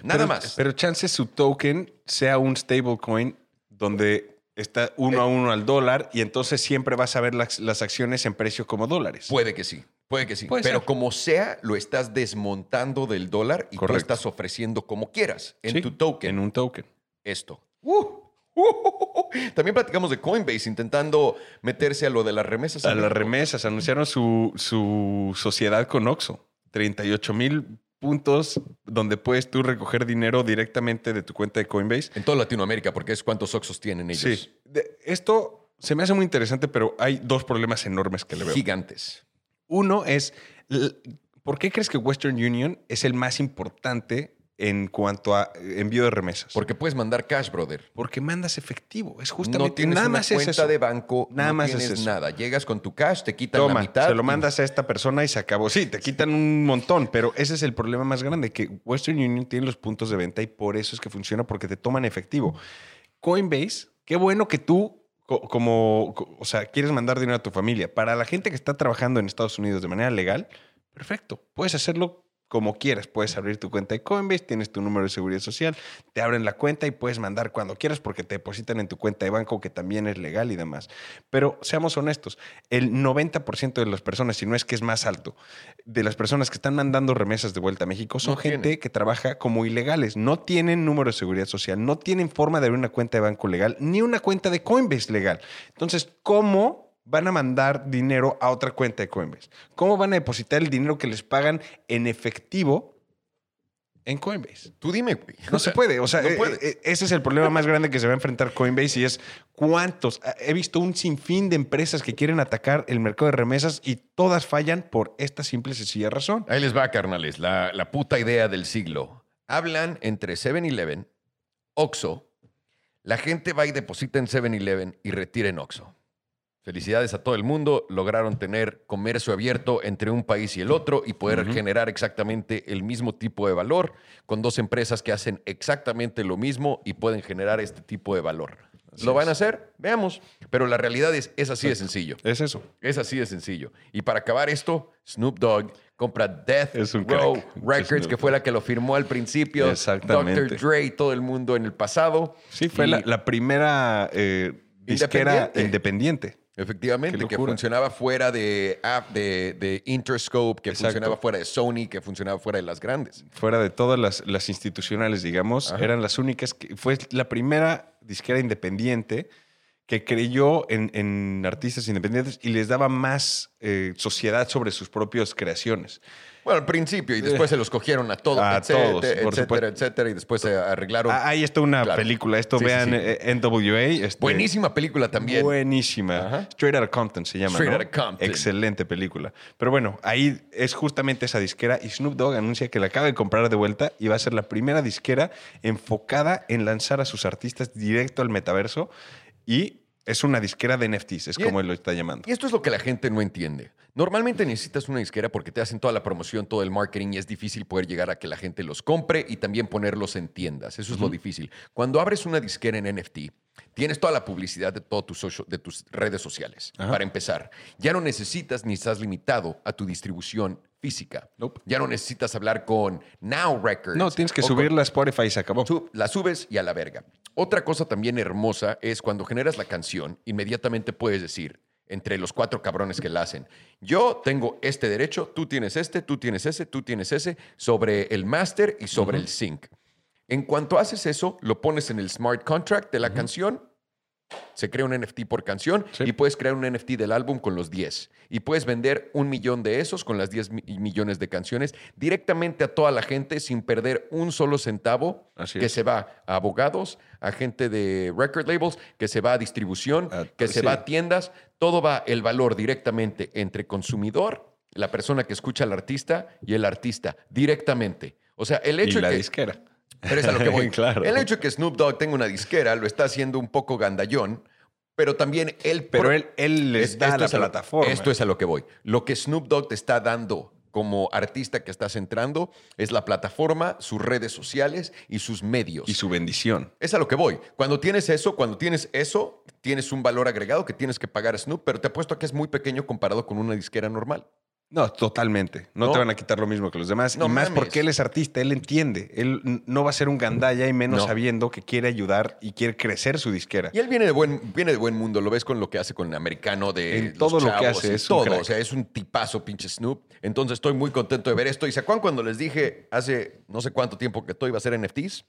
[SPEAKER 1] Nada
[SPEAKER 2] Pero-
[SPEAKER 1] más.
[SPEAKER 2] Pero chance su token sea un stablecoin donde está uno
[SPEAKER 1] Eh.
[SPEAKER 2] a uno al dólar y entonces siempre vas a ver las, las acciones en precio como dólares.
[SPEAKER 1] Puede que sí, puede que sí.
[SPEAKER 2] Puede
[SPEAKER 1] Pero
[SPEAKER 2] ser.
[SPEAKER 1] como sea, lo estás desmontando del dólar y tú
[SPEAKER 2] Correcto.
[SPEAKER 1] estás ofreciendo como quieras en
[SPEAKER 2] Sí,
[SPEAKER 1] tu token
[SPEAKER 2] En un token.
[SPEAKER 1] esto. Uh, También platicamos de Coinbase intentando meterse a lo de las remesas.
[SPEAKER 2] A las remesas anunciaron su, su sociedad con Oxxo. 38 mil puntos donde puedes tú recoger dinero directamente de tu cuenta de Coinbase.
[SPEAKER 1] En toda Latinoamérica, porque es cuántos Oxos tienen ellos.
[SPEAKER 2] Sí. Esto se me hace muy interesante, pero hay dos problemas enormes que le veo.
[SPEAKER 1] Gigantes.
[SPEAKER 2] Uno es, ¿por qué crees que Western Union es el más importante en cuanto a envío de remesas?
[SPEAKER 1] Porque puedes mandar cash, brother.
[SPEAKER 2] Porque mandas efectivo. Es justamente
[SPEAKER 1] no tienes
[SPEAKER 2] nada
[SPEAKER 1] una
[SPEAKER 2] más es
[SPEAKER 1] cuenta
[SPEAKER 2] eso.
[SPEAKER 1] de banco,
[SPEAKER 2] Nada
[SPEAKER 1] no
[SPEAKER 2] más es eso.
[SPEAKER 1] nada. Llegas con tu cash, te quitan
[SPEAKER 2] Toma,
[SPEAKER 1] la mitad.
[SPEAKER 2] se lo mandas a esta persona y se acabó. Sí, te quitan un montón, pero ese es el problema más grande, que Western Union tiene los puntos de venta y por eso es que funciona, porque te toman efectivo. Coinbase, qué bueno que tú, co- como, co- o sea, quieres mandar dinero a tu familia. Para la gente que está trabajando en Estados Unidos de manera legal, perfecto, puedes hacerlo como quieras. Puedes abrir tu cuenta de Coinbase, tienes tu número de seguridad social, te abren la cuenta y puedes mandar cuando quieras porque te depositan en tu cuenta de banco que también es legal y demás. Pero seamos honestos, el 90% de las personas, si no es que es más alto, de las personas que están mandando remesas de vuelta a México son
[SPEAKER 1] No
[SPEAKER 2] gente que trabaja como ilegales. No tienen número de seguridad social, no tienen forma de abrir una cuenta de banco legal ni una cuenta de Coinbase legal. Entonces, ¿cómo van a mandar dinero a otra cuenta de Coinbase? ¿Cómo van a depositar el dinero que les pagan en efectivo en Coinbase?
[SPEAKER 1] Tú dime, güey.
[SPEAKER 2] No se puede. O sea,
[SPEAKER 1] no
[SPEAKER 2] eh, eh, ese es el problema más grande que se va a enfrentar Coinbase y es cuántos. Ah, He visto un sinfín de empresas que quieren atacar el mercado de remesas y todas fallan por esta simple y sencilla razón.
[SPEAKER 1] Ahí les va, carnales, la, la puta idea del siglo. Hablan entre 7-Eleven, Oxxo, la gente va y deposita en 7-Eleven y retira en Oxxo. Felicidades a todo el mundo, lograron tener comercio abierto entre un país y el otro y poder generar exactamente el mismo tipo de valor con dos empresas que hacen exactamente lo mismo y pueden generar este tipo de valor.
[SPEAKER 2] Así
[SPEAKER 1] ¿Lo van a hacer? Veamos. Pero la realidad es, es así de sencillo.
[SPEAKER 2] Es eso.
[SPEAKER 1] Es así de sencillo. Y para acabar esto, Snoop Dogg compra Death Row. Records, que fue la que lo firmó al principio.
[SPEAKER 2] Exactamente.
[SPEAKER 1] Dr. Dre y todo el mundo en el pasado.
[SPEAKER 2] Sí, fue
[SPEAKER 1] Y
[SPEAKER 2] la, la primera eh, disquera
[SPEAKER 1] Independiente.
[SPEAKER 2] independiente.
[SPEAKER 1] Efectivamente, que funcionaba fuera de, app, de, de Interscope, que
[SPEAKER 2] Exacto.
[SPEAKER 1] funcionaba fuera de Sony, que funcionaba fuera de las grandes.
[SPEAKER 2] Fuera de todas las, las institucionales, digamos,
[SPEAKER 1] Ajá.
[SPEAKER 2] eran las únicas que fue la primera disquera independiente que creyó en, en artistas independientes y les daba más eh, sociedad sobre sus propias creaciones.
[SPEAKER 1] Bueno, al principio, y después se los cogieron a todos,
[SPEAKER 2] A
[SPEAKER 1] etcétera,
[SPEAKER 2] todos,
[SPEAKER 1] etcétera, etcétera, y después se arreglaron.
[SPEAKER 2] Ah, ahí está una
[SPEAKER 1] Claro.
[SPEAKER 2] película. Esto
[SPEAKER 1] Sí, sí,
[SPEAKER 2] vean
[SPEAKER 1] sí.
[SPEAKER 2] eh, NWA. este,
[SPEAKER 1] Buenísima película también.
[SPEAKER 2] Buenísima.
[SPEAKER 1] Ajá.
[SPEAKER 2] Straight Outta Compton se llama.
[SPEAKER 1] Straight
[SPEAKER 2] ¿no?
[SPEAKER 1] Outta Compton.
[SPEAKER 2] Excelente película. Pero bueno, ahí es justamente esa disquera y Snoop Dogg anuncia que la acaba de comprar de vuelta y va a ser la primera disquera enfocada en lanzar a sus artistas directo al metaverso y es una disquera de NFTs, es
[SPEAKER 1] Y-
[SPEAKER 2] como él lo está llamando.
[SPEAKER 1] Y esto es lo que la gente no entiende. Normalmente necesitas una disquera porque te hacen toda la promoción, todo el marketing y es difícil poder llegar a que la gente los compre y también ponerlos en tiendas. Eso es lo difícil. Cuando abres una disquera en NFT, tienes toda la publicidad de todas tus, socio- de tus redes sociales.
[SPEAKER 2] Ajá.
[SPEAKER 1] Para empezar, ya no necesitas ni estás limitado a tu distribución física.
[SPEAKER 2] Nope.
[SPEAKER 1] Ya no necesitas hablar con Now Records.
[SPEAKER 2] No, tienes que subirla a Spotify y se acabó.
[SPEAKER 1] Sub- la subes y a la verga. Otra cosa también hermosa es cuando generas la canción, inmediatamente puedes decir, entre los cuatro cabrones que la hacen, yo tengo este derecho, tú tienes este, tú tienes ese, tú tienes ese, sobre el master y sobre el sync. En cuanto haces eso, lo pones en el smart contract de la canción, se crea un NFT por canción
[SPEAKER 2] Sí.
[SPEAKER 1] y puedes crear un NFT del álbum con los 10. Y puedes vender un millón de esos con las 10 mi- millones de canciones directamente a toda la gente sin perder un solo centavo
[SPEAKER 2] Así
[SPEAKER 1] que
[SPEAKER 2] es.
[SPEAKER 1] se va a abogados, a gente de record labels, que se va a distribución,
[SPEAKER 2] Ah,
[SPEAKER 1] que se va a tiendas. Todo va el valor directamente entre consumidor, la persona que escucha al artista y el artista directamente. O sea, el
[SPEAKER 2] Y
[SPEAKER 1] hecho
[SPEAKER 2] la
[SPEAKER 1] de que...
[SPEAKER 2] disquera.
[SPEAKER 1] Pero es a lo que voy.
[SPEAKER 2] Claro.
[SPEAKER 1] El hecho de que Snoop Dogg tenga una disquera lo está haciendo un poco gandallón, pero también él...
[SPEAKER 2] Pero él, él les
[SPEAKER 1] Es-
[SPEAKER 2] da la
[SPEAKER 1] lo-
[SPEAKER 2] plataforma.
[SPEAKER 1] esto es a lo que voy. Lo que Snoop Dogg te está dando como artista que estás entrando es la plataforma, sus redes sociales y sus medios.
[SPEAKER 2] Y su bendición.
[SPEAKER 1] Es a lo que voy. Cuando tienes eso, cuando tienes eso, tienes un valor agregado que tienes que pagar a Snoop, pero te apuesto a que es muy pequeño comparado con una disquera normal.
[SPEAKER 2] No, totalmente. No,
[SPEAKER 1] No.
[SPEAKER 2] te van a quitar lo mismo que los demás.
[SPEAKER 1] No
[SPEAKER 2] y más
[SPEAKER 1] mames.
[SPEAKER 2] porque él es artista, él entiende. Él no va a ser un gandalla y menos
[SPEAKER 1] No.
[SPEAKER 2] sabiendo que quiere ayudar y quiere crecer su disquera.
[SPEAKER 1] Y él viene de buen, viene de buen mundo, lo ves con lo que hace con el americano de
[SPEAKER 2] En
[SPEAKER 1] los
[SPEAKER 2] todo lo que
[SPEAKER 1] chavos
[SPEAKER 2] hace es
[SPEAKER 1] todo. O sea, es un tipazo, pinche Snoop. Entonces estoy muy contento de ver esto. ¿Y se acuerdan cuando les dije hace no sé cuánto tiempo que todo iba a ser NFTs?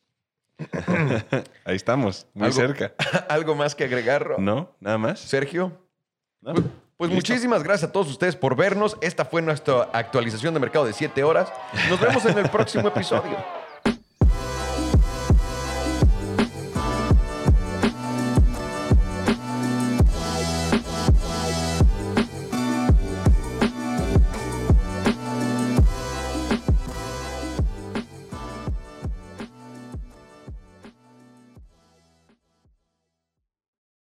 [SPEAKER 2] Ahí estamos, muy
[SPEAKER 1] Algo-
[SPEAKER 2] cerca.
[SPEAKER 1] ¿Algo más que agregar?
[SPEAKER 2] ¿No? ¿Nada más?
[SPEAKER 1] Sergio.
[SPEAKER 2] No.
[SPEAKER 1] Pues
[SPEAKER 2] Listo.
[SPEAKER 1] muchísimas gracias a todos ustedes por vernos. Esta fue nuestra actualización de mercado de 7 horas. Nos vemos en el próximo episodio.